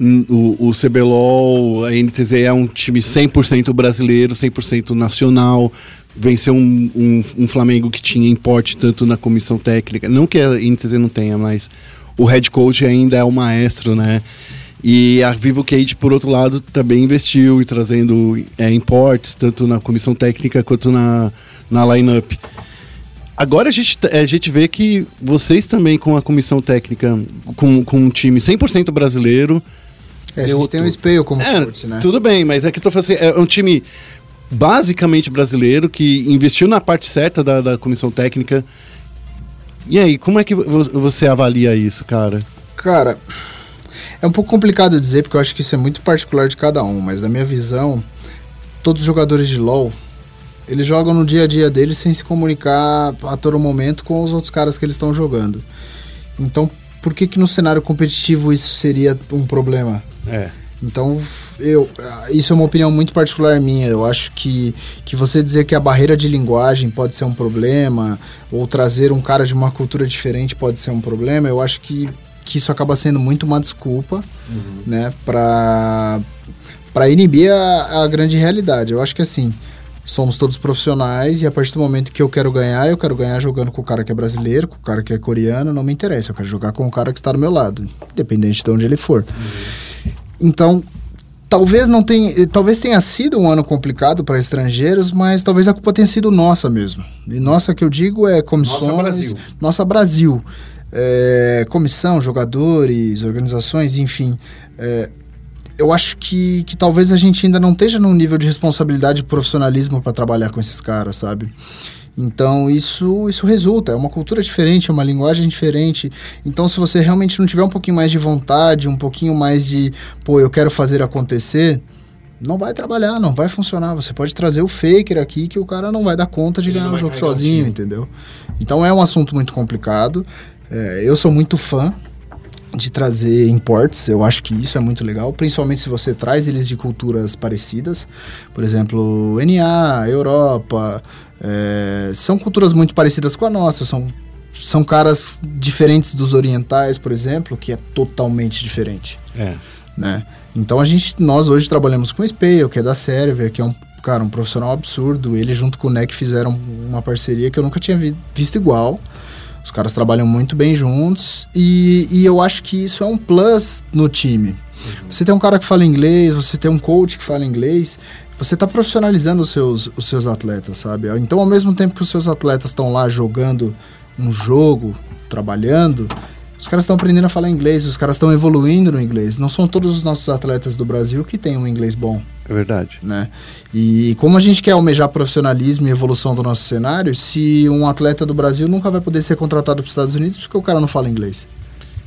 O, o CBLOL, a NTZ é um time 100% brasileiro, 100% nacional. Venceu um, um, um Flamengo que tinha importe tanto na comissão técnica. Não que a NTZ não tenha, mas o head coach ainda é o maestro, né? E a Vivo Cage, por outro lado, também investiu e trazendo é, importes, tanto na comissão técnica quanto na, na line-up. Agora a gente, a gente vê que vocês também, com a comissão técnica, com, com um time 100% brasileiro, É, a gente Eu tem um espelho como é, coach, né? Tudo bem, mas é que eu tô falando assim, é um time basicamente brasileiro que investiu na parte certa da, da comissão técnica. E aí, como é que vo- você avalia isso, cara? Cara, é um pouco complicado dizer, porque eu acho que isso é muito particular de cada um, mas na minha visão, todos os jogadores de LoL, eles jogam no dia a dia deles sem se comunicar a todo momento com os outros caras que eles estão jogando. Então, por que que no cenário competitivo isso seria um problema? É. Então, eu, ah, isso é uma opinião muito particular minha. Eu acho que, que você dizer que a barreira de linguagem pode ser um problema, ou trazer um cara de uma cultura diferente pode ser um problema, eu acho que, que isso acaba sendo muito uma desculpa, né, pra, pra inibir a, a grande realidade. Eu acho que assim, somos todos profissionais e a partir do momento que eu quero ganhar, eu quero ganhar jogando com o cara que é brasileiro, com o cara que é coreano, não me interessa. Eu quero jogar com o cara que está do meu lado, independente de onde ele for. Então, talvez não tenha, eh, talvez tenha sido um ano complicado para estrangeiros, mas talvez a culpa tenha sido nossa mesmo. E nossa que eu digo é comissões, Nossa Brasil. nossa Brasil, É, comissão, jogadores, organizações, enfim. É, eu acho que, que talvez a gente ainda não esteja num nível de responsabilidade e profissionalismo para trabalhar com esses caras, sabe? Então isso isso resulta, é uma cultura diferente, é uma linguagem diferente. Então se você realmente não tiver um pouquinho mais de vontade, um pouquinho mais de, pô, eu quero fazer acontecer, não vai trabalhar, não vai funcionar. Você pode trazer o faker aqui que o cara não vai dar conta de Ele ganhar o jogo o sozinho, entendeu? Então é um assunto muito complicado. É, eu sou muito fã de trazer imports, eu acho que isso é muito legal, principalmente se você traz eles de culturas parecidas. Por exemplo, NA, Europa, é, são culturas muito parecidas com a nossa, são, são caras diferentes dos orientais, por exemplo, que é totalmente diferente É. né? Então a gente, nós hoje trabalhamos com o Spale, que é da Server, que é um cara, um profissional absurdo. Ele junto com o NEC fizeram uma parceria que eu nunca tinha vi- visto igual. Os caras trabalham muito bem juntos e, e eu acho que isso é um plus no time. Você tem um cara que fala inglês, você tem um coach que fala inglês, você está profissionalizando os seus, os seus atletas, sabe? Então, ao mesmo tempo que os seus atletas estão lá jogando um jogo, trabalhando, os caras estão aprendendo a falar inglês, os caras estão evoluindo no inglês. Não são todos os nossos atletas do Brasil que têm um inglês bom, É verdade. né? E como a gente quer almejar profissionalismo e evolução do nosso cenário, se um atleta do Brasil nunca vai poder ser contratado para os Estados Unidos porque o cara não fala inglês.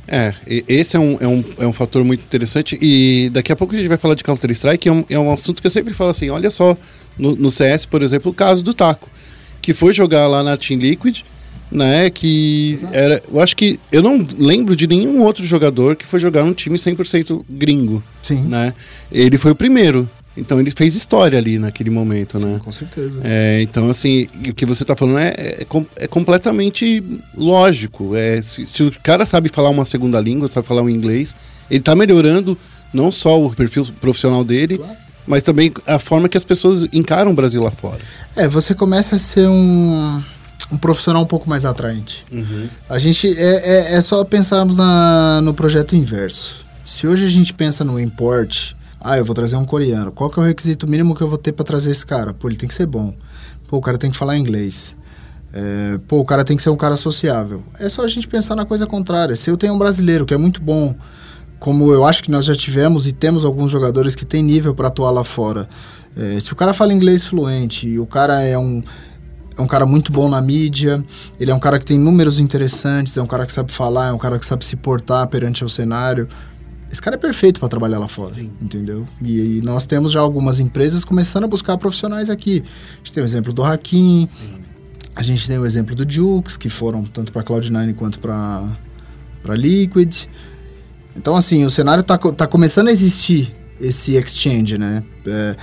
É, esse é um, é, um, é um fator muito interessante. E daqui a pouco a gente vai falar de Counter-Strike, é um, é um assunto que eu sempre falo assim: olha só, no, no CS, por exemplo, o caso do Taco, que foi jogar lá na Team Liquid, né? Que era. Eu acho que. Eu não lembro de nenhum outro jogador que foi jogar num time 100% gringo, Sim, né? Ele foi o primeiro. Então ele fez história ali naquele momento, né? com certeza. É, então, assim, o que você está falando é, é, é completamente lógico. É, se, se o cara sabe falar uma segunda língua, sabe falar o inglês, ele está melhorando Não só o perfil profissional dele, mas também a forma que as pessoas encaram o Brasil lá fora. É, você começa a ser um, um profissional um pouco mais atraente. A gente é, é, é só pensarmos na, no projeto inverso. Se hoje a gente pensa no import, ah, eu vou trazer um coreano. Qual que é o requisito mínimo que eu vou ter para trazer esse cara? Pô, ele tem que ser bom. Pô, o cara tem que falar inglês. É, pô, o cara tem que ser um cara sociável. É só a gente pensar na coisa contrária. Se eu tenho um brasileiro que é muito bom, como eu acho que nós já tivemos e temos alguns jogadores que têm nível para atuar lá fora. é, se o cara fala inglês fluente e o cara é um é um cara muito bom na mídia, ele é um cara que tem números interessantes, é um cara que sabe falar, é um cara que sabe se portar perante o cenário. Esse cara é perfeito para trabalhar lá fora, entendeu? E, e nós temos já algumas empresas começando a buscar profissionais aqui. A gente tem o exemplo do Hakim, a gente tem o exemplo do Jukes, que foram tanto para Cloud9 quanto para Liquid. Então, assim, o cenário tá, co- tá começando a existir esse exchange, né? É,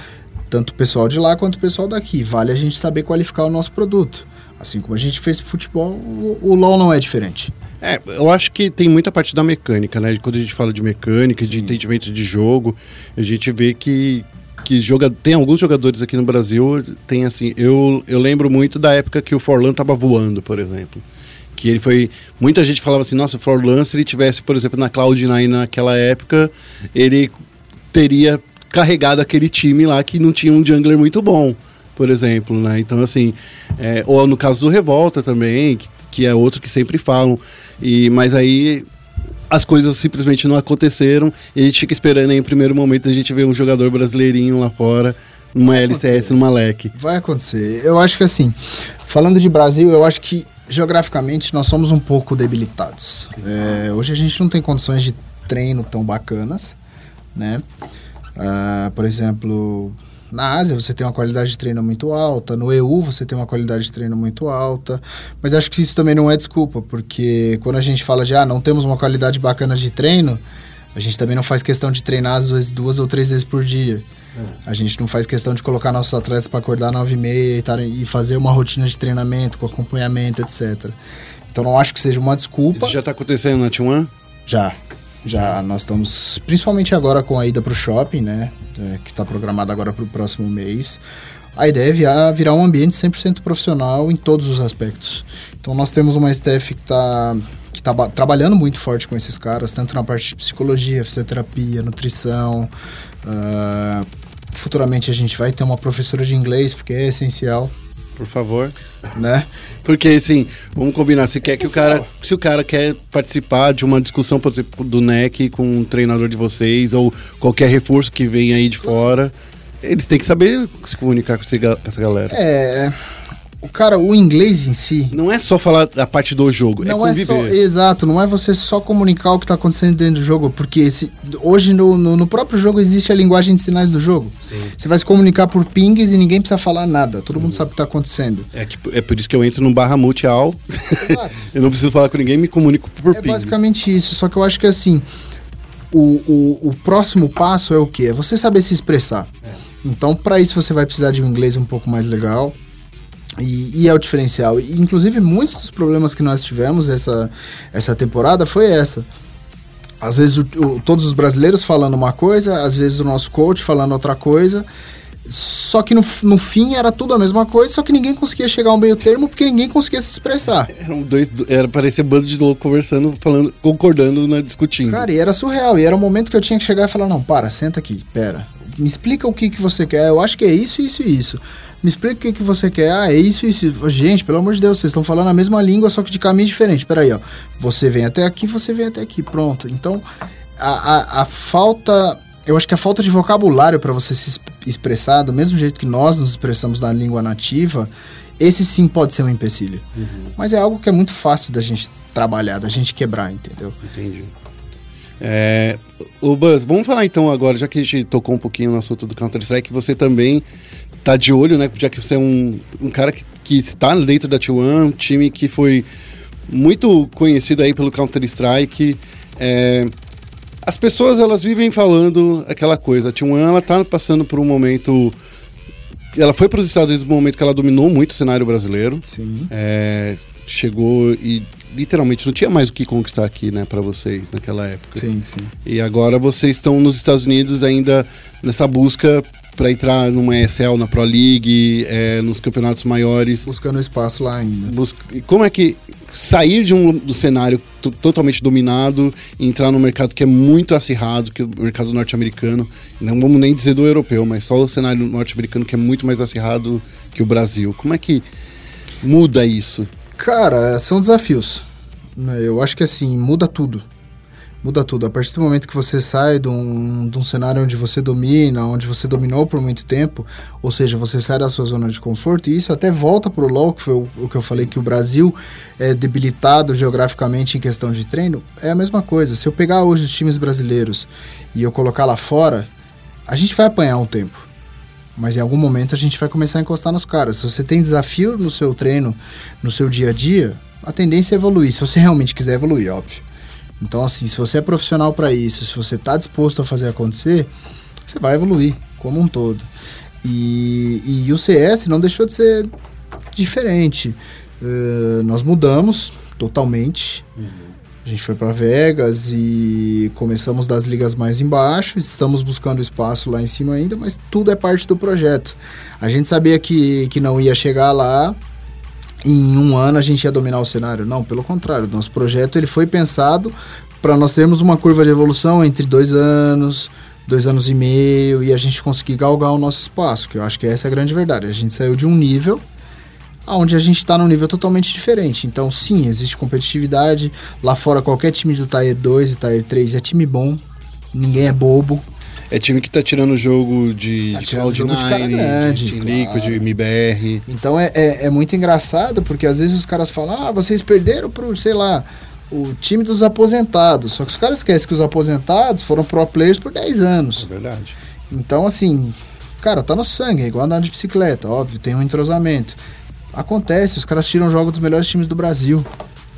tanto o pessoal de lá quanto o pessoal daqui. Vale a gente saber qualificar o nosso produto. Assim como a gente fez futebol, o, o LoL não é diferente. É, eu acho que tem muita parte da mecânica, né? Quando a gente fala de mecânica, de entendimento de jogo, a gente vê que, que joga, tem alguns jogadores aqui no Brasil, tem assim, eu, eu lembro muito da época que o Forlan tava voando, por exemplo. Que ele foi. Muita gente falava assim, nossa, o Forlan, se ele tivesse, por exemplo, na Cloud9 naquela época, ele teria carregado aquele time lá que não tinha um jungler muito bom, por exemplo, né? Então, assim, é, ou no caso do Revolta também, que, que é outro que sempre falam, e, mas aí as coisas simplesmente não aconteceram e a gente fica esperando aí em primeiro momento a gente ver um jogador brasileirinho lá fora, numa LCS, numa LEC. Vai acontecer. Eu acho que assim, falando de Brasil, eu acho que geograficamente nós somos um pouco debilitados. É, hoje a gente não tem condições de treino tão bacanas, né? Ah, por exemplo, na Ásia você tem uma qualidade de treino muito alta, no EU você tem uma qualidade de treino muito alta, mas acho que isso também não é desculpa, porque quando a gente fala de ah, não temos uma qualidade bacana de treino, a gente também não faz questão de treinar às vezes duas ou três vezes por dia. A gente não faz questão de colocar nossos atletas para acordar nove e meia e, e fazer uma rotina de treinamento com acompanhamento, etc. Então não acho que seja uma desculpa. Isso já tá acontecendo na T1? Já. Já nós estamos, principalmente agora com a ida para o shopping, né? é, que está programada agora para o próximo mês. A ideia é virar, um ambiente 100% profissional em todos os aspectos. Então nós temos uma staff que está que tá ba- trabalhando muito forte com esses caras, tanto na parte de psicologia, fisioterapia, nutrição. ah, futuramente a gente vai ter uma professora de inglês, porque é essencial, Por favor. Né? Porque, assim, vamos combinar, se quer que o cara. Se o cara quer participar de uma discussão, por exemplo, do NEC com um treinador de vocês, ou qualquer reforço que vem aí de fora, eles têm que saber se comunicar com, essa galera. É. O cara, o inglês em si, Não é só falar da parte do jogo, Não é é, só, conviver. exato, não é você só comunicar o que está acontecendo dentro do jogo, porque esse, hoje no, no, no próprio jogo existe a linguagem de sinais do jogo. Você vai se comunicar por pings e ninguém precisa falar nada, todo mundo sabe o que está acontecendo. É, que- é por isso que eu entro no barra multial. Exato. eu não preciso falar com ninguém, me comunico por É ping. basicamente isso, só que eu acho que assim, o, o, o próximo passo é o quê? É você saber se expressar. Então, para isso você vai precisar de um inglês um pouco mais legal. E, e é o diferencial. E, inclusive, muitos dos problemas que nós tivemos essa, essa temporada foi essa. Às vezes o- o- todos os brasileiros falando uma coisa, às vezes o nosso coach falando outra coisa. Só que no, no fim era tudo a mesma coisa, só que ninguém conseguia chegar a um meio termo porque ninguém conseguia se expressar. Eram dois, era parecer bando de louco conversando, falando, concordando, né, discutindo. Cara, e era surreal. E era o momento que eu tinha que chegar e falar: não, para, senta aqui, pera. Me explica o que, que você quer. Eu acho que é isso, isso e isso. Me explica o que, que você quer. Ah, é isso, isso. Gente, pelo amor de Deus, vocês estão falando a mesma língua, só que de caminho diferente. Peraí, ó. Você vem até aqui, você vem até aqui. Pronto. Então, a, a, a falta. Eu acho que a falta de vocabulário para você se es- expressar, do mesmo jeito que nós nos expressamos na língua nativa, esse sim pode ser um empecilho. Mas é algo que é muito fácil da gente trabalhar, da gente quebrar, entendeu? Entendi. É, o Buzz, vamos falar então agora, já que a gente tocou um pouquinho no assunto do Counter-Strike, você também tá de olho, né? Já que você é um, um cara que, que está dentro da T1, um time que foi muito conhecido aí pelo Counter-Strike. É, as pessoas, elas vivem falando aquela coisa. A T1, ela tá passando por um momento... Ela foi para os Estados Unidos no momento que ela dominou muito o cenário brasileiro. Sim. É, chegou e literalmente não tinha mais o que conquistar aqui, né, para vocês naquela época. Sim, sim. E agora vocês estão nos Estados Unidos ainda nessa busca para entrar numa ESL, na Pro League, é, nos campeonatos maiores. Buscando espaço lá ainda. Busca... e Como é que sair de um do cenário to- totalmente dominado e entrar num mercado que é muito acirrado, que é o mercado norte-americano, não vamos nem dizer do europeu, mas só o cenário norte-americano que é muito mais acirrado que o Brasil. Como é que muda isso? Cara, são desafios. né? Eu acho que assim, muda tudo. Muda tudo. A partir do momento que você sai de um, de um cenário onde você domina, onde você dominou por muito tempo, ou seja, você sai da sua zona de conforto, e isso até volta pro LoL, que foi o, o que eu falei, que o Brasil é debilitado geograficamente em questão de treino, é a mesma coisa. Se eu pegar hoje os times brasileiros e eu colocar lá fora, a gente vai apanhar um tempo. Mas em algum momento a gente vai começar a encostar nos caras. Se você tem desafio no seu treino, no seu dia a dia, a tendência é evoluir. Se você realmente quiser evoluir, óbvio. Então, assim, se você é profissional para isso, se você está disposto a fazer acontecer, você vai evoluir como um todo. E, e o CS não deixou de ser diferente. Eh, nós mudamos totalmente. A gente foi para Vegas e começamos das ligas mais embaixo, estamos buscando espaço lá em cima ainda, mas tudo é parte do projeto. A gente sabia que, que não ia chegar lá em um ano a gente ia dominar o cenário. Não, pelo contrário, nosso projeto ele foi pensado para nós termos uma curva de evolução entre dois anos, dois anos e meio e a gente conseguir galgar o nosso espaço, que eu acho que essa é a grande verdade. A gente saiu de um nível onde a gente está num nível totalmente diferente. Então, sim, existe competitividade. Lá fora, qualquer time do Tier 2 e Tier 3 é time bom. Ninguém é bobo. É time que tá tirando o jogo de, Tá de tirando jogo de cara Cloud9, grande, de Team claro. Liquid, MBR. Então é, é, é muito engraçado, porque às vezes os caras falam, ah, vocês perderam pro, sei lá, o time dos aposentados. Só que os caras esquecem que os aposentados foram pro players por 10 anos. É verdade. Então, assim, cara, tá no sangue, é igual andar de bicicleta, óbvio, tem um entrosamento. Acontece, os caras tiram jogos dos melhores times do Brasil,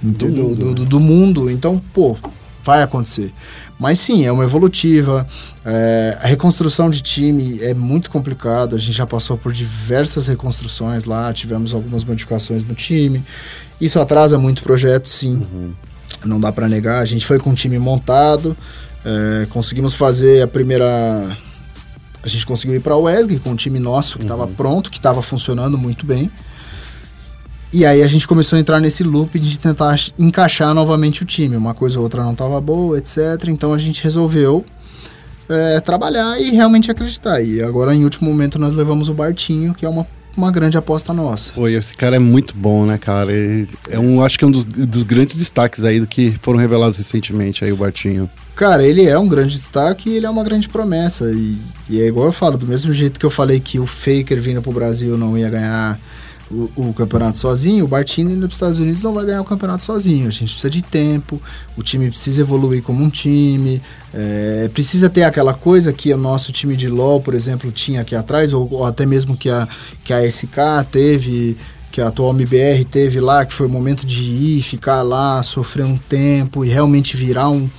do, do, do, do- do mundo, então, pô, vai acontecer. Mas sim, é uma evolutiva, é, a reconstrução de time é muito complicado, a gente já passou por diversas reconstruções lá, tivemos algumas modificações no time, isso atrasa muito o projeto, sim, não dá pra negar, a gente foi com um time montado, é, conseguimos fazer a primeira a gente conseguiu ir para o WESG com um time nosso que estava pronto, que estava funcionando muito bem. E aí a gente começou a entrar nesse loop de tentar encaixar novamente o time. Uma coisa ou outra não estava boa, etc. Então a gente resolveu é, trabalhar e realmente acreditar. E agora, em último momento, nós levamos o Bartinho, que é uma, uma grande aposta nossa. Pô, e esse cara é muito bom, né, cara? Ele É um, acho que é um dos, dos grandes destaques aí do que foram revelados recentemente aí, o Bartinho. Cara, ele é um grande destaque e ele é uma grande promessa. E, e é igual eu falo, do mesmo jeito que eu falei que o Faker vindo pro Brasil não ia ganhar o, o campeonato sozinho, o Bartini pros Estados Unidos não vai ganhar o campeonato sozinho. A gente precisa de tempo, o time precisa evoluir como um time, é, precisa ter aquela coisa que o nosso time de LoL, por exemplo, tinha aqui atrás, ou, ou até mesmo que a, que a SK teve que a atual MBR teve lá, que foi o momento de ir, ficar lá, sofrer um tempo e realmente virar um,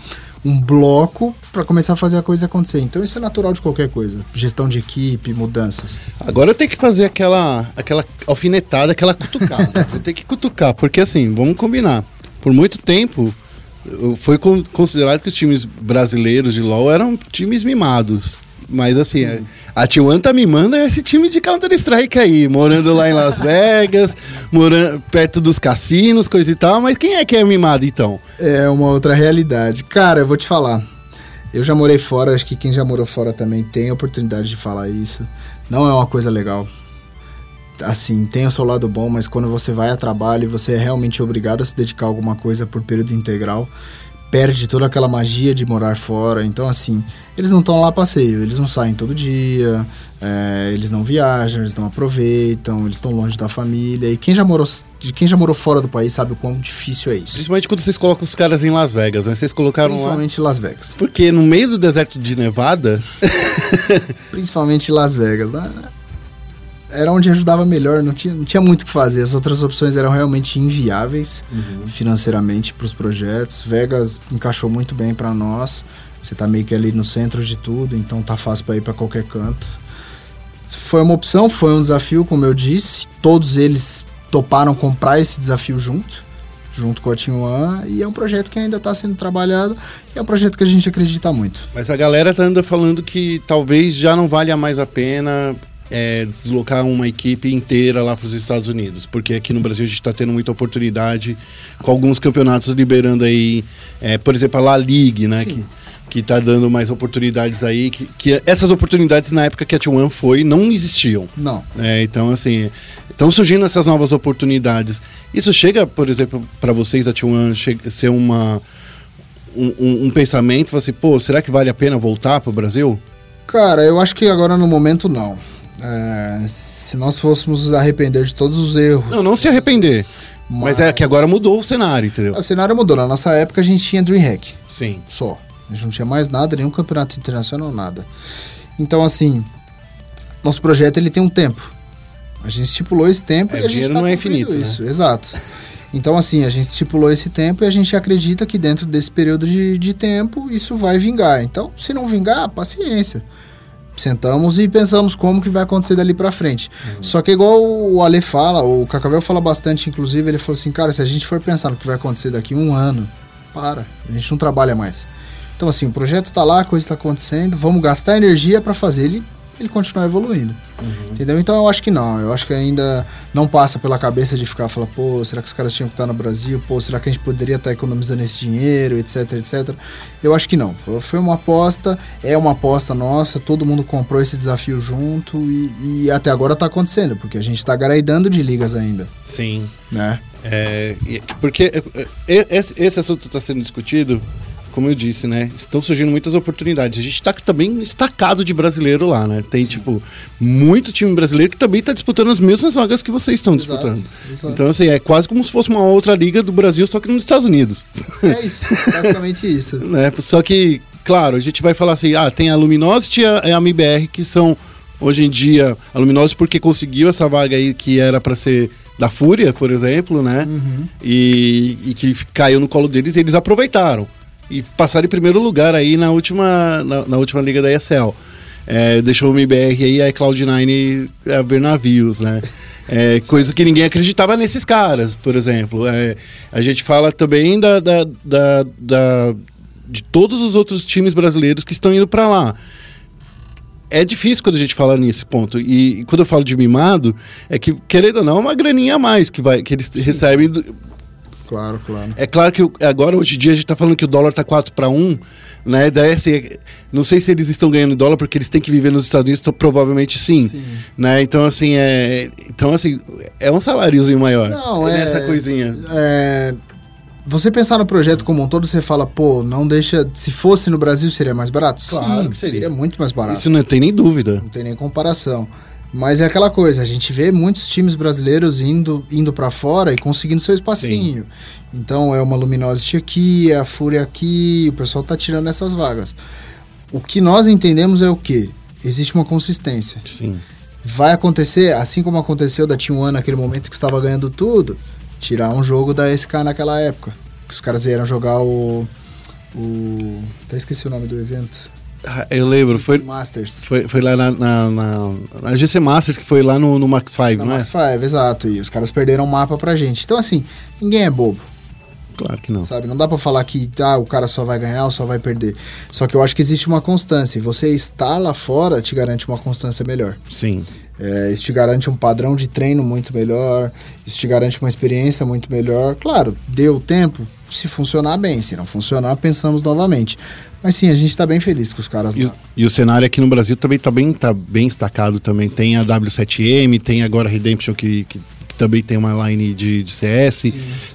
um bloco para começar a fazer a coisa acontecer. Então isso é natural de qualquer coisa. Gestão de equipe, mudanças. Agora eu tenho que fazer aquela, aquela alfinetada, aquela cutucada. eu tenho que cutucar, porque assim, vamos combinar. Por muito tempo, foi con- considerado que os times brasileiros de LoL eram times mimados. Mas assim, a T1 tá mimando esse time de Counter-Strike aí, morando lá em Las Vegas, morando perto dos cassinos, coisa e tal. Mas quem é que é mimado então? É uma outra realidade. Cara, eu vou te falar. Eu já morei fora, acho que quem já morou fora também tem a oportunidade de falar isso. Não é uma coisa legal. Assim, tem o seu lado bom, mas quando você vai a trabalho e você é realmente obrigado a se dedicar a alguma coisa por período integral, perde toda aquela magia de morar fora. Então, assim, eles não estão lá passeio, eles não saem todo dia, é, eles não viajam, eles não aproveitam, eles estão longe da família. E quem já morou, de quem já morou fora do país sabe o quão difícil é isso. Principalmente quando vocês colocam os caras em Las Vegas, né? Vocês colocaram lá. Principalmente Las Vegas. Porque no meio do deserto de Nevada, Principalmente Las Vegas. né? Era onde ajudava melhor, não tinha, não tinha muito o que fazer. As outras opções eram realmente inviáveis financeiramente para os projetos. Vegas encaixou muito bem para nós. Você tá meio que ali no centro de tudo, então tá fácil para ir para qualquer canto. Foi uma opção, foi um desafio, como eu disse. Todos eles toparam comprar esse desafio junto. junto com a Team One, e é um projeto que ainda está sendo trabalhado, e é um projeto que a gente acredita muito. Mas a galera tá anda falando que talvez já não valha mais a pena é, deslocar uma equipe inteira lá para os Estados Unidos, porque aqui no Brasil a gente está tendo muita oportunidade com alguns campeonatos liberando aí, é, por exemplo, a La Ligue, né? Que, que tá dando mais oportunidades aí, que, que essas oportunidades na época que a T1 foi não existiam. Não. É, então, assim, estão surgindo essas novas oportunidades. Isso chega, por exemplo, para vocês, a T1 che- ser uma, um, um- um pensamento, você, pô, será que vale a pena voltar para o Brasil? Cara, eu acho que agora no momento não. É, se nós fôssemos nos arrepender de todos os erros. Não, não se arrepender. Mas, é que agora mudou o cenário, entendeu? O cenário mudou. Na nossa época a gente tinha Dreamhack Sim. só. A gente não tinha mais nada, nenhum campeonato internacional, nada. Então, assim, nosso projeto ele tem um tempo. A gente estipulou esse tempo É, e o a gente dinheiro tá não é infinito, né? Isso, exato. Então, assim, a gente estipulou esse tempo e a gente acredita que dentro desse período de, de tempo isso vai vingar. Então, se não vingar, paciência. Sentamos e pensamos como que vai acontecer dali pra frente. Uhum. Só que igual o Ale fala, o Cacavel fala bastante, inclusive, ele falou assim, cara, se a gente for pensar no que vai acontecer daqui um ano, para, a gente não trabalha mais. Então, assim, o projeto tá lá, a coisa tá acontecendo, vamos gastar energia pra fazer ele, ele continuar evoluindo. Entendeu? Então eu acho que não. Eu acho que ainda não passa pela cabeça de ficar falando, pô, será que os caras tinham que estar no Brasil? Pô, será que a gente poderia estar economizando esse dinheiro, etc, etc. Eu acho que não. Foi- uma aposta, é uma aposta nossa, todo mundo comprou esse desafio junto e, e até agora tá acontecendo, porque a gente tá garaidando de ligas ainda, Sim. né? É, porque é, é, esse, esse assunto está sendo discutido, como eu disse, né? Estão surgindo muitas oportunidades. A gente está também estacado de brasileiro lá, né? Tem, tipo, muito time brasileiro que também está disputando as mesmas vagas que vocês estão Exato, disputando. exato. Então, assim, é quase como se fosse uma outra liga do Brasil, só que nos Estados Unidos. É isso, basicamente isso. né? Só que, claro, a gente vai falar assim, ah, tem a Luminosity e a, a MBR que são, hoje em dia, a Luminosity porque conseguiu essa vaga aí que era para ser da Fúria, por exemplo, né? E, e que caiu no colo deles e eles aproveitaram. E passaram em primeiro lugar aí na última, na, na última liga da ESL. É, deixou o MBR aí a Cloud9 a ver navios, né? É, coisa que ninguém acreditava nesses caras, por exemplo. É, a gente fala também da, da, da, da- de todos os outros times brasileiros que estão indo para lá. É difícil quando a gente fala nesse ponto. E, e quando eu falo de mimado, é que, querendo ou não, é uma graninha a mais que, vai, que eles recebem. do- Claro, claro. é claro que agora, hoje em dia, a gente tá falando que o dólar tá 4 para 1, né? Daí, assim, não sei se eles estão ganhando dólar porque eles têm que viver nos Estados Unidos, então, provavelmente sim, né? Então, assim, é, então, assim, é um saláriozinho maior. Não, é. Nessa coisinha. é, você pensar no projeto como um todo, você fala, pô, não deixa. Se fosse no Brasil, seria mais barato? Claro Sim, que seria. seria muito mais barato. Isso não tem nem dúvida. Não tem nem comparação. Mas é aquela coisa, a gente vê muitos times brasileiros indo, indo para fora e conseguindo seu espacinho. Então é uma Luminosity aqui, é a Fúria aqui, o pessoal tá tirando essas vagas. O que nós entendemos é o quê? Existe uma consistência. Sim. Vai acontecer, assim como aconteceu da Team One naquele momento que estava ganhando tudo, tirar um jogo da SK naquela época. Que os caras vieram jogar o. O. Até esqueci o nome do evento. Eu lembro, foi, Masters. foi, foi lá na, na, na, na GC Masters, que foi lá no, no Max 5, Na não é? Max 5, exato. E os caras perderam o mapa pra gente. Então, assim, ninguém é bobo, Claro que não. sabe? Não dá pra falar que ah, o cara só vai ganhar ou só vai perder. Só que eu acho que existe uma constância. E você estar lá fora te garante uma constância melhor. Sim. É, isso te garante um padrão de treino muito melhor. Isso te garante uma experiência muito melhor. Claro, deu tempo. Se funcionar bem. Se não funcionar, pensamos novamente. Mas sim, a gente tá bem feliz com os caras E, o- lá. e o cenário aqui no Brasil também tá bem, tá bem destacado também. Tem a W7M, tem agora a Redemption que, que, que também tem uma line de, de CS,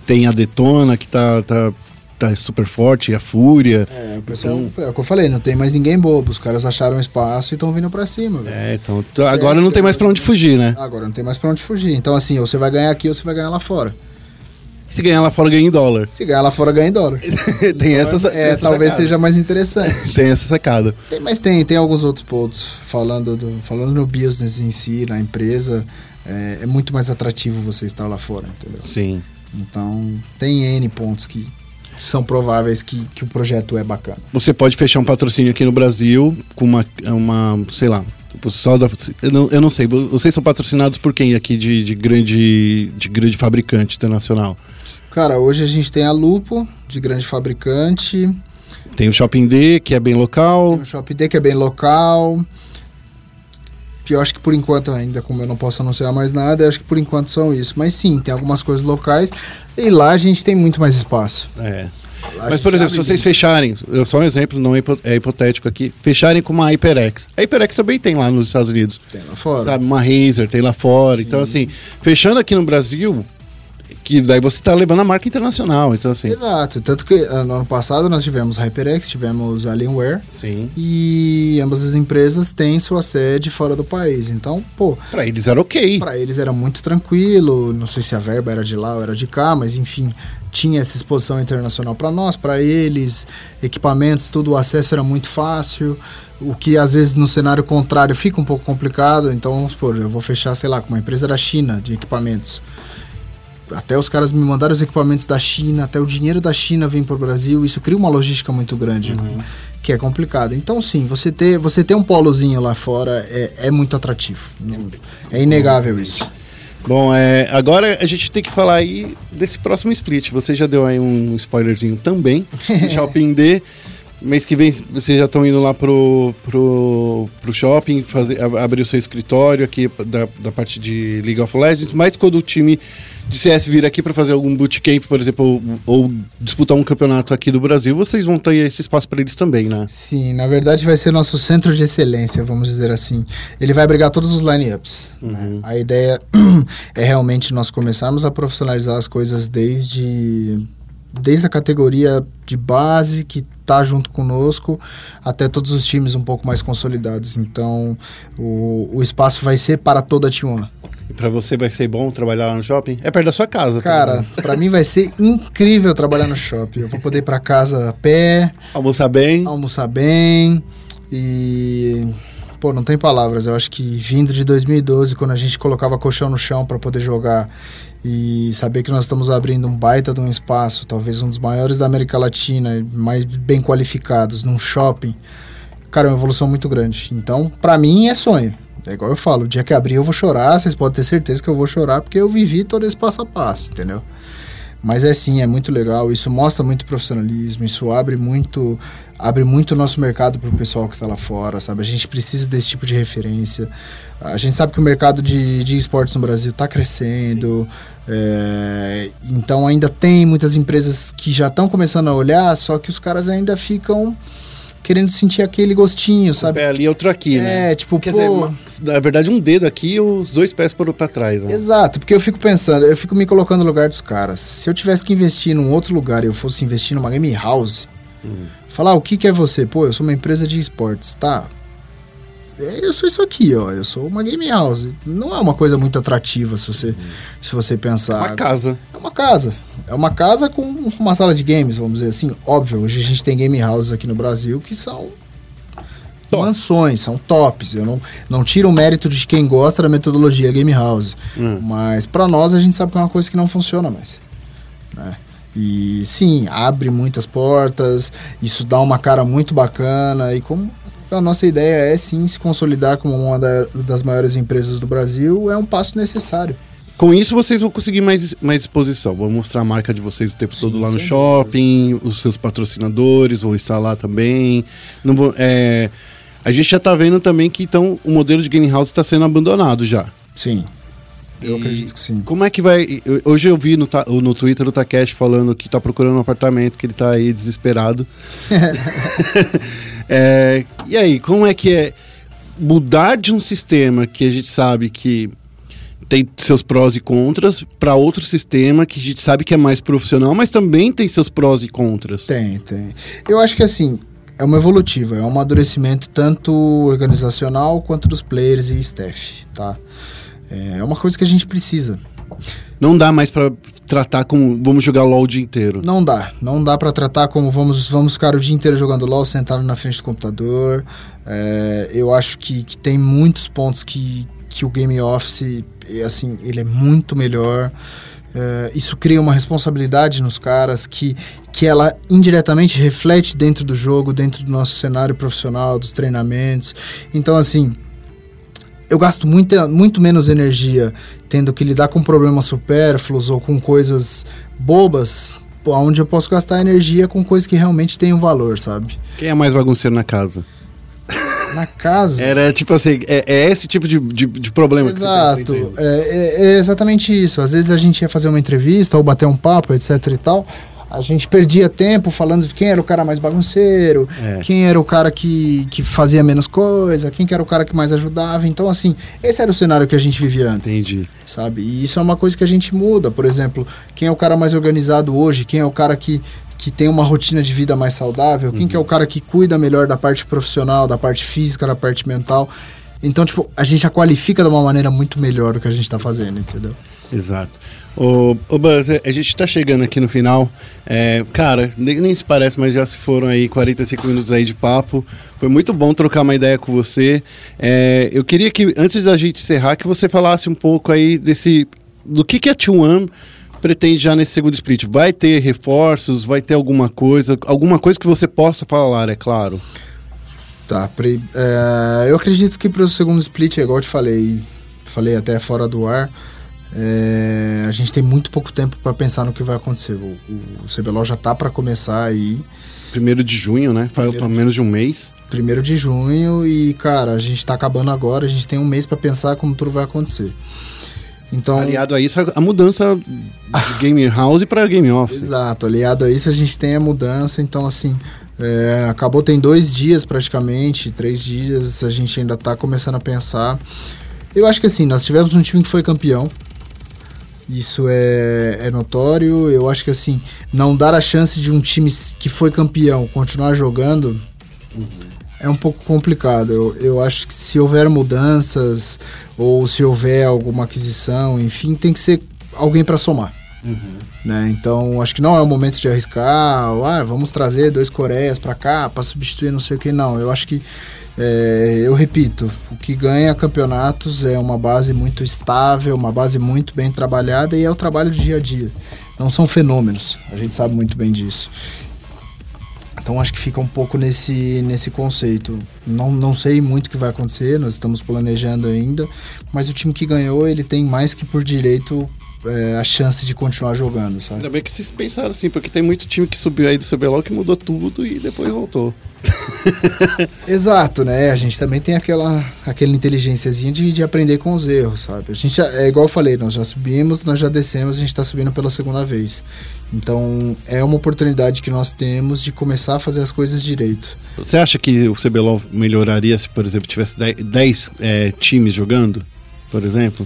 tem a Detona que tá, tá, tá super forte, a Fúria. É, o pessoal, é o que eu falei, não tem mais ninguém bobo. Os caras acharam espaço e estão vindo pra cima, velho. É, então agora não tem mais pra onde fugir, né? Agora não tem mais pra onde fugir. Então, assim, ou você vai ganhar aqui ou você vai ganhar lá fora. Se ganhar lá fora, ganha em dólar. Se ganhar lá fora, ganha em dólar. tem essa, é, essa talvez sacada. seja mais interessante. Tem essa sacada. Tem, mas tem, tem alguns outros pontos falando, do, falando no business em si, na empresa. É, é muito mais atrativo você estar lá fora, entendeu? Sim. Então, tem N pontos que são prováveis que, que o projeto é bacana. Você pode fechar um patrocínio aqui no Brasil com uma, uma sei lá, o pessoal da, eu, não, eu não sei, vocês são patrocinados por quem aqui de, de grande de grande fabricante internacional? Cara, hoje a gente tem a Lupo, de grande fabricante, Tem o Shopping D, que é bem local. tem o Shop D, que é bem local. Que eu acho que por enquanto ainda, como eu não posso anunciar mais nada, eu acho que por enquanto são isso. Mas sim, tem algumas coisas locais. E lá a gente tem muito mais espaço. É. Lá Mas, por exemplo, se vocês fecharem, eu- só um exemplo, não é é hipotético aqui, fecharem com uma HyperX. A HyperX também tem lá nos Estados Unidos. Tem lá fora. Sabe, uma Razer tem lá fora. Então, assim, fechando aqui no Brasil, que daí você tá levando a marca internacional. Então, assim. Exato. Tanto que ah, no ano passado nós tivemos HyperX, tivemos Alienware. Sim. E ambas as empresas têm sua sede fora do país. Então, pô, Pra eles era ok. Pra eles era muito tranquilo, não sei se a verba era de lá ou era de cá, mas enfim, tinha essa exposição internacional para nós, para eles, equipamentos, tudo, o acesso era muito fácil. O que às vezes no cenário contrário fica um pouco complicado, então vamos supor, eu vou fechar, sei lá, com uma empresa da China de equipamentos. Até os caras me mandaram os equipamentos da China, até o dinheiro da China vem para o Brasil, isso cria uma logística muito grande, que é complicado. Então, sim, você ter, você ter um polozinho lá fora é, é muito atrativo. É inegável isso. Bom, é, agora a gente tem que falar aí desse próximo split. Você já deu aí um spoilerzinho também. Shopping D. Mês que vem vocês já estão indo lá pro, pro, pro shopping, fazer, ab- abrir o seu escritório aqui da, da parte de League of Legends. Mas quando o time CS vir aqui para fazer algum bootcamp, por exemplo, ou, ou disputar um campeonato aqui do Brasil, vocês vão ter esse espaço para eles também, né? Sim, na verdade vai ser nosso centro de excelência, vamos dizer assim. Ele vai abrigar todos os lineups. né? A ideia é realmente nós começarmos a profissionalizar as coisas desde desde a categoria de base que está junto conosco até todos os times um pouco mais consolidados. Então, o, o espaço vai ser para toda a T1. E para você vai ser bom trabalhar lá no shopping? É perto da sua casa. Cara, também. para mim vai ser incrível trabalhar no shopping. Eu vou poder ir para casa a pé, Almoçar bem. almoçar bem e pô, não tem palavras. Eu acho que vindo de 2012, quando a gente colocava colchão no chão para poder jogar e saber que nós estamos abrindo um baita de um espaço, talvez um dos maiores da América Latina, mais bem qualificados num shopping. Cara, é uma evolução muito grande. Então, pra mim é sonho. É igual eu falo, o dia que abrir eu vou chorar, vocês podem ter certeza que eu vou chorar porque eu vivi todo esse passo a passo, entendeu? Mas é sim, é muito legal, isso mostra muito profissionalismo, isso abre muito abre muito o nosso mercado para o pessoal que está lá fora, sabe? A gente precisa desse tipo de referência. A gente sabe que o mercado de, de esportes no Brasil está crescendo, é, então ainda tem muitas empresas que já estão começando a olhar, só que os caras ainda ficam querendo sentir aquele gostinho, Um sabe? pé ali, outro aqui, né? É, tipo, Quer pô... dizer, na verdade, um dedo aqui e os dois pés para pra trás. Né? Exato, porque eu fico pensando, eu fico me colocando no lugar dos caras. Se eu tivesse que investir num outro lugar e eu fosse investir numa game house, falar, "Ah, o que, que é você? Pô, eu sou uma empresa de esportes, tá? É, Eu sou isso aqui, ó. Eu sou uma game house. Não é uma coisa muito atrativa se você, se você pensar. Uma casa. É uma casa. É uma casa com uma sala de games, vamos dizer assim. Óbvio, hoje a gente tem game houses aqui no Brasil que são Top. mansões, são tops. Eu não, não tiro o mérito de quem gosta da metodologia game house. Mas pra nós a gente sabe que é uma coisa que não funciona mais. né? E sim, abre muitas portas, isso dá uma cara muito bacana. E como a nossa ideia é sim se consolidar como uma da- das maiores empresas do Brasil, é um passo necessário. Com isso, vocês vão conseguir mais, mais exposição. Vão mostrar a marca de vocês o tempo todo lá no shopping, os seus patrocinadores vão estar lá também. Não vão- é, a gente já está vendo também que então, o modelo de game house está sendo abandonado já. Sim. Eu E acredito que sim. Como é que vai. Hoje eu vi no, no Twitter do Takeshi falando que tá procurando um apartamento, que ele tá aí desesperado. É, e aí, como é que é mudar de um sistema que a gente sabe que tem seus prós e contras para outro sistema que a gente sabe que é mais profissional, mas também tem seus prós e contras? Tem, tem. Eu acho que assim, é uma evolutiva, é um amadurecimento tanto organizacional quanto dos players e staff, tá? É uma coisa que a gente precisa. Não dá mais para tratar como vamos jogar LOL o dia inteiro. Não dá, não dá pra tratar como vamos, vamos ficar o dia inteiro jogando LOL sentado na frente do computador. É, eu acho que, que tem muitos pontos que, que o Game Office, é, assim, ele é muito melhor. É, isso cria uma responsabilidade nos caras que, que ela indiretamente reflete dentro do jogo, dentro do nosso cenário profissional, dos treinamentos. Então, assim, eu gasto muita, muito menos energia tendo que lidar com problemas supérfluos ou com coisas bobas, onde eu posso gastar energia com coisas que realmente têm um valor, sabe? Quem é mais bagunceiro na casa? Na casa. Era tipo assim, é, é esse tipo de, de, de problema que você tá Exato, é, é- é exatamente isso. Às vezes a gente ia fazer uma entrevista ou bater um papo, etc e tal. A gente perdia tempo falando de quem era o cara mais bagunceiro, É. quem era o cara que, que fazia menos coisa, quem que era o cara que mais ajudava. Então, assim, esse era o cenário que a gente vivia antes Entendi. sabe? E isso é uma coisa que a gente muda. Por exemplo, quem é o cara mais organizado hoje? Quem é o cara que, que tem uma rotina de vida mais saudável? Quem que é o cara que cuida melhor da parte profissional, da parte física, da parte mental? Então, tipo, a gente já qualifica de uma maneira muito melhor o que a gente tá fazendo, entendeu? Exato. Ô, ô Buzz, a gente tá chegando aqui no final. É, cara, nem, nem se parece, mas já se foram aí 45 minutos aí de papo. Foi muito bom trocar uma ideia com você. É, eu queria que, antes da gente encerrar, que você falasse um pouco aí desse. do que, que a T1 pretende já nesse segundo split. Vai ter reforços? Vai ter alguma coisa? Alguma coisa que você possa falar, é claro. Tá, pre- é, eu acredito que para o segundo split, é igual eu te falei, falei até fora do ar, é, a gente tem muito pouco tempo para pensar no que vai acontecer. O, o, o CBLOL já tá para começar aí. Primeiro de junho, né? Primeiro de- menos de um mês. primeiro de junho e, cara, a gente tá acabando agora, a gente tem um mês pra pensar como tudo vai acontecer. Então, Aliado a isso, a- mudança de Game House para Game Office. exato, aliado a isso a gente tem a mudança, então assim, é, acabou tem dois dias praticamente, três dias, a gente ainda tá começando a pensar. Eu acho que assim, nós tivemos um time que foi campeão, isso é, é notório, eu acho que assim, não dar a chance de um time que foi campeão continuar jogando é um pouco complicado. Eu, eu acho que se houver mudanças ou se houver alguma aquisição, enfim, tem que ser alguém para somar. Né? Então, acho que não é o momento de arriscar, ou, ah, vamos trazer dois Coreias para cá para substituir não sei o que. Não, eu acho que, é, eu repito, o que ganha campeonatos é uma base muito estável, uma base muito bem trabalhada e é o trabalho do dia a dia. Não são fenômenos, a gente sabe muito bem disso. Então acho que fica um pouco nesse, nesse conceito. Não, não sei muito o que vai acontecer, nós estamos planejando ainda, mas o time que ganhou, ele tem mais que por direito é, a chance de continuar jogando, sabe? Ainda bem que vocês pensaram assim, porque tem muito time que subiu aí do CBLOL que mudou tudo e depois voltou. Exato, né? A gente também tem aquela, aquela inteligênciazinha de, de aprender com os erros, sabe? A gente já, é igual eu falei, nós já subimos, nós já descemos, a gente tá subindo pela segunda vez. Então é uma oportunidade que nós temos de começar a fazer as coisas direito. Você acha que o CBLOL melhoraria se, por exemplo, tivesse 10 é, times jogando, por exemplo?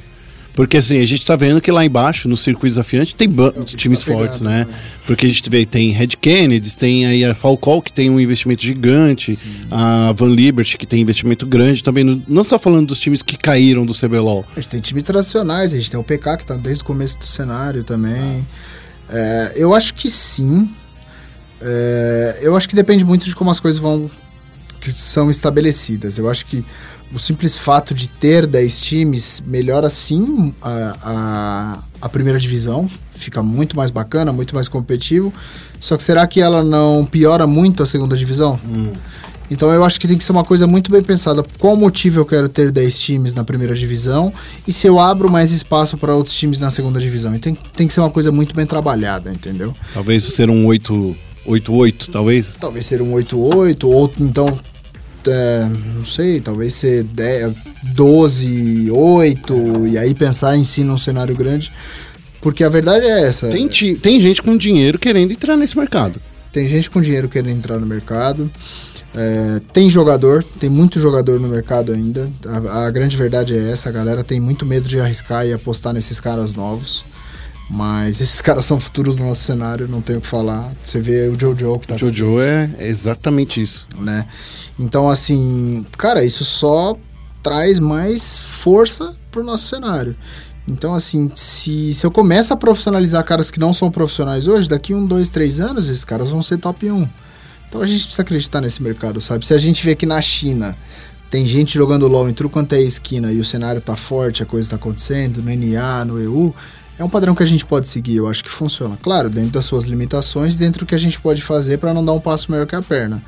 Porque assim, a gente tá vendo que lá embaixo, no circuito desafiante, tem É times tá fortes, né? né? Porque a gente vê, tem Red Kennedy, tem aí a Falcol, que tem um investimento gigante, a Van Liberty, que tem investimento grande também. no- não só falando dos times que caíram do CBLOL. A gente tem times tradicionais, a gente tem o PK que tá desde o começo do cenário também. É, eu acho que sim. É, eu acho que depende muito de como as coisas vão que são estabelecidas. Eu acho que o simples fato de ter 10 times melhora sim a, a, a primeira divisão. Fica muito mais bacana, muito mais competitivo. Só que será que ela não piora muito a segunda divisão? Então eu acho que tem que ser uma coisa muito bem pensada. Qual motivo eu quero ter 10 times na primeira divisão e se eu abro mais espaço para outros times na segunda divisão? Tem, tem que ser uma coisa muito bem trabalhada, entendeu? Talvez ser um 8-8, talvez. Talvez ser um 8-8, ou então, não sei, talvez ser 10, 12, 8, e aí pensar em si num cenário grande. Porque a verdade é essa. Tem, tem gente com dinheiro querendo entrar nesse mercado. Tem gente com dinheiro querendo entrar no mercado. É, tem jogador, tem muito jogador no mercado ainda. A, a grande verdade é essa, a galera tem muito medo de arriscar e apostar nesses caras novos. Mas esses caras são o futuro do nosso cenário, não tenho o que falar. Você vê o Jojo que tá O Jojo é exatamente isso. né? Então, assim, cara, isso só traz mais força pro nosso cenário. Então, assim, se, se eu começo a profissionalizar caras que não são profissionais hoje, daqui um, dois, três anos, esses caras vão ser top 1. Então a gente precisa acreditar nesse mercado, sabe? Se a gente vê que na China tem gente jogando LOL em tudo quanto é esquina e o cenário tá forte, a coisa tá acontecendo, no NA, no EU, é um padrão que a gente pode seguir, eu acho que funciona. Claro, dentro das suas limitações, dentro do que a gente pode fazer para não dar um passo maior que a perna.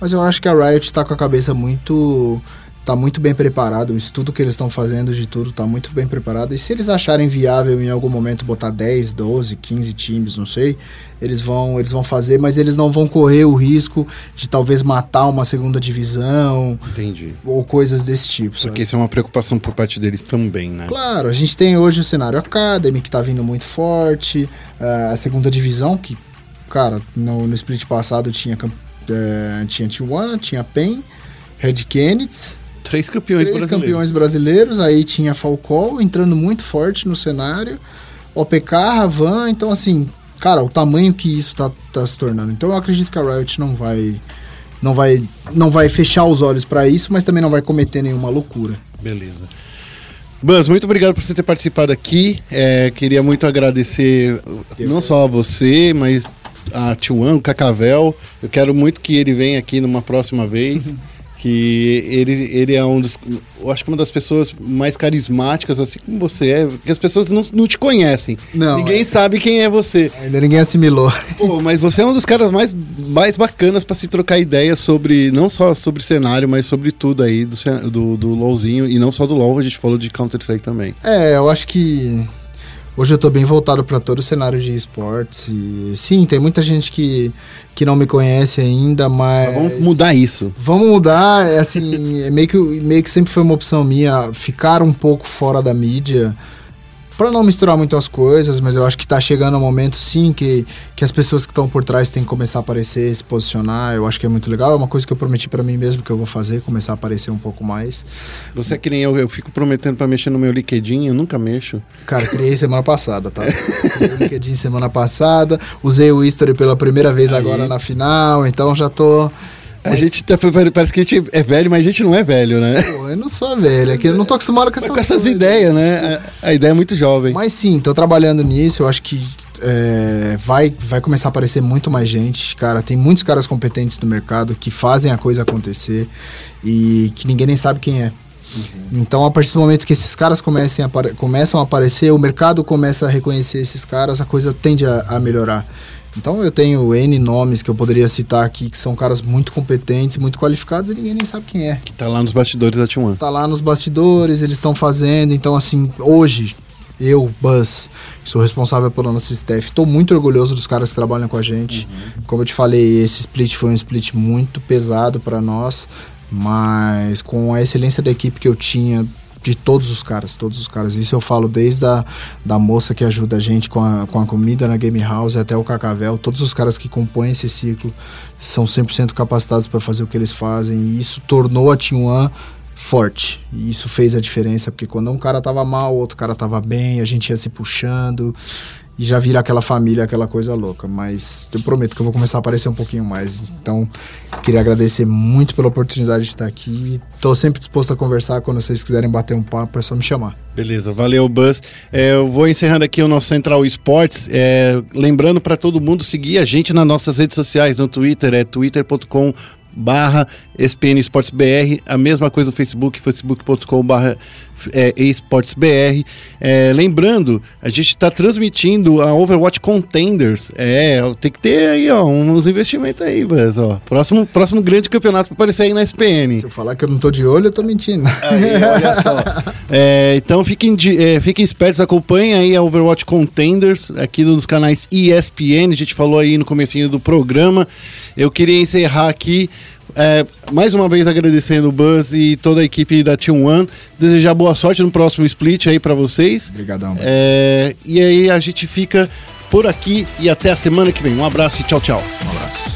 Mas eu acho que a Riot tá com a cabeça muito tá muito bem preparado, o estudo que eles estão fazendo de tudo tá muito bem preparado. E se eles acharem viável em algum momento botar 10, 12, 15 times, não sei, eles vão, eles vão fazer, mas eles não vão correr o risco de talvez matar uma segunda divisão Entendi. ou coisas desse tipo. sabe? Porque isso é uma preocupação por parte deles também, né? Claro, a gente tem hoje o cenário Academy, que tá vindo muito forte, eh, a segunda divisão, que, cara, no, no split passado tinha, eh, tinha T1, tinha PEN, Red Kennedy, Três campeões três brasileiros. campeões brasileiros, aí tinha Falcão entrando muito forte no cenário, OPK, Ravan, então assim, cara, o tamanho que isso tá, tá se tornando. Então eu acredito que a Riot não vai não vai não vai fechar os olhos pra isso, mas também não vai cometer nenhuma loucura. Beleza. Buzz, muito obrigado por você ter participado aqui. É, queria muito agradecer não só a você, mas a Tiwan, o Cacavel. Eu quero muito que ele venha aqui numa próxima vez. que ele, ele é um dos. Eu acho que uma das pessoas mais carismáticas, assim como você é, porque as pessoas não, não te conhecem. Não, Ninguém é. sabe quem é você. Ainda ninguém assimilou. Pô, mas você é um dos caras mais, mais bacanas pra se trocar ideias sobre, não só sobre cenário, mas sobre tudo aí do, do, do LoLzinho, e não só do LoL, a gente falou de Counter-Strike também. É, eu acho que hoje eu tô bem voltado para todo o cenário de esportes e sim, tem muita gente que, que não me conhece ainda, mas Mas vamos mudar isso. Vamos mudar, é assim, é meio que meio que sempre foi uma opção minha ficar um pouco fora da mídia para não misturar muito as coisas, mas eu acho que tá chegando o momento sim que, que as pessoas que estão por trás têm que começar a aparecer, se posicionar. Eu acho que é muito legal, é uma coisa que eu prometi para mim mesmo que eu vou fazer, começar a aparecer um pouco mais. Você é que nem eu, eu fico prometendo pra mexer no meu LinkedIn, eu nunca mexo. Cara, criei semana passada, tá? Criei o LinkedIn semana passada, usei o History pela primeira vez Aí. agora na final, então já tô. A gente tá, parece que a gente é velho, mas a gente não é velho, né? Pô, eu não sou velho, é que eu não tô acostumado com essas, com essas ideias, né? A, a ideia é muito jovem. Mas sim, tô trabalhando nisso, eu acho que é, vai, vai começar a aparecer muito mais gente, cara. Tem muitos caras competentes no mercado que fazem a coisa acontecer e que ninguém nem sabe quem é. Então, a partir do momento que esses caras comecem a começam a aparecer, o mercado começa a reconhecer esses caras, a coisa tende a, a melhorar. Então, eu tenho N nomes que eu poderia citar aqui, que são caras muito competentes, muito qualificados e ninguém nem sabe quem é Tá lá nos bastidores da T1. tá lá nos bastidores, eles estão fazendo. Então, assim, hoje, eu, Buzz, sou responsável pelo nosso staff. Estou muito orgulhoso dos caras que trabalham com a gente. Como eu te falei, esse split foi um split muito pesado para nós, mas com a excelência da equipe que eu tinha. De todos os caras, todos os caras. Isso eu falo desde a da moça que ajuda a gente com a, com a comida na Game House até o Cacavel. Todos os caras que compõem esse ciclo são 100% capacitados para fazer o que eles fazem. E isso tornou a Team One forte. E isso fez a diferença, porque quando um cara tava mal, o outro cara tava bem, a gente ia se puxando e já vira aquela família, aquela coisa louca. Mas eu prometo que eu vou começar a aparecer um pouquinho mais. Então, queria agradecer muito pela oportunidade de estar aqui. Tô sempre disposto a conversar. Quando vocês quiserem bater um papo, é só me chamar. Beleza, valeu, Buzz. É, eu vou encerrando aqui o nosso Central Esportes. É, lembrando para todo mundo seguir a gente nas nossas redes sociais, no Twitter, é twitter.com barra SPN Esportes BR, a mesma coisa no Facebook, facebook.com barra é, esportesbr. É, lembrando, a gente está transmitindo a Overwatch Contenders. É, tem que ter aí, ó, uns investimentos aí, Buzz, ó. Próximo, próximo grande campeonato para aparecer aí na SPN. Se eu falar que eu não tô de olho, eu tô mentindo. Aí, olha só. É, então fiquem, de- é, fiquem espertos, acompanhem aí a Overwatch Contenders aqui nos canais ESPN, a gente falou aí no comecinho do programa. Eu queria encerrar aqui é, mais uma vez agradecendo o Buzz e toda a equipe da Team One, desejar boa sorte no próximo split aí pra vocês. Obrigadão. É, e aí a gente fica por aqui e até a semana que vem. Um abraço e tchau, tchau. Um abraço.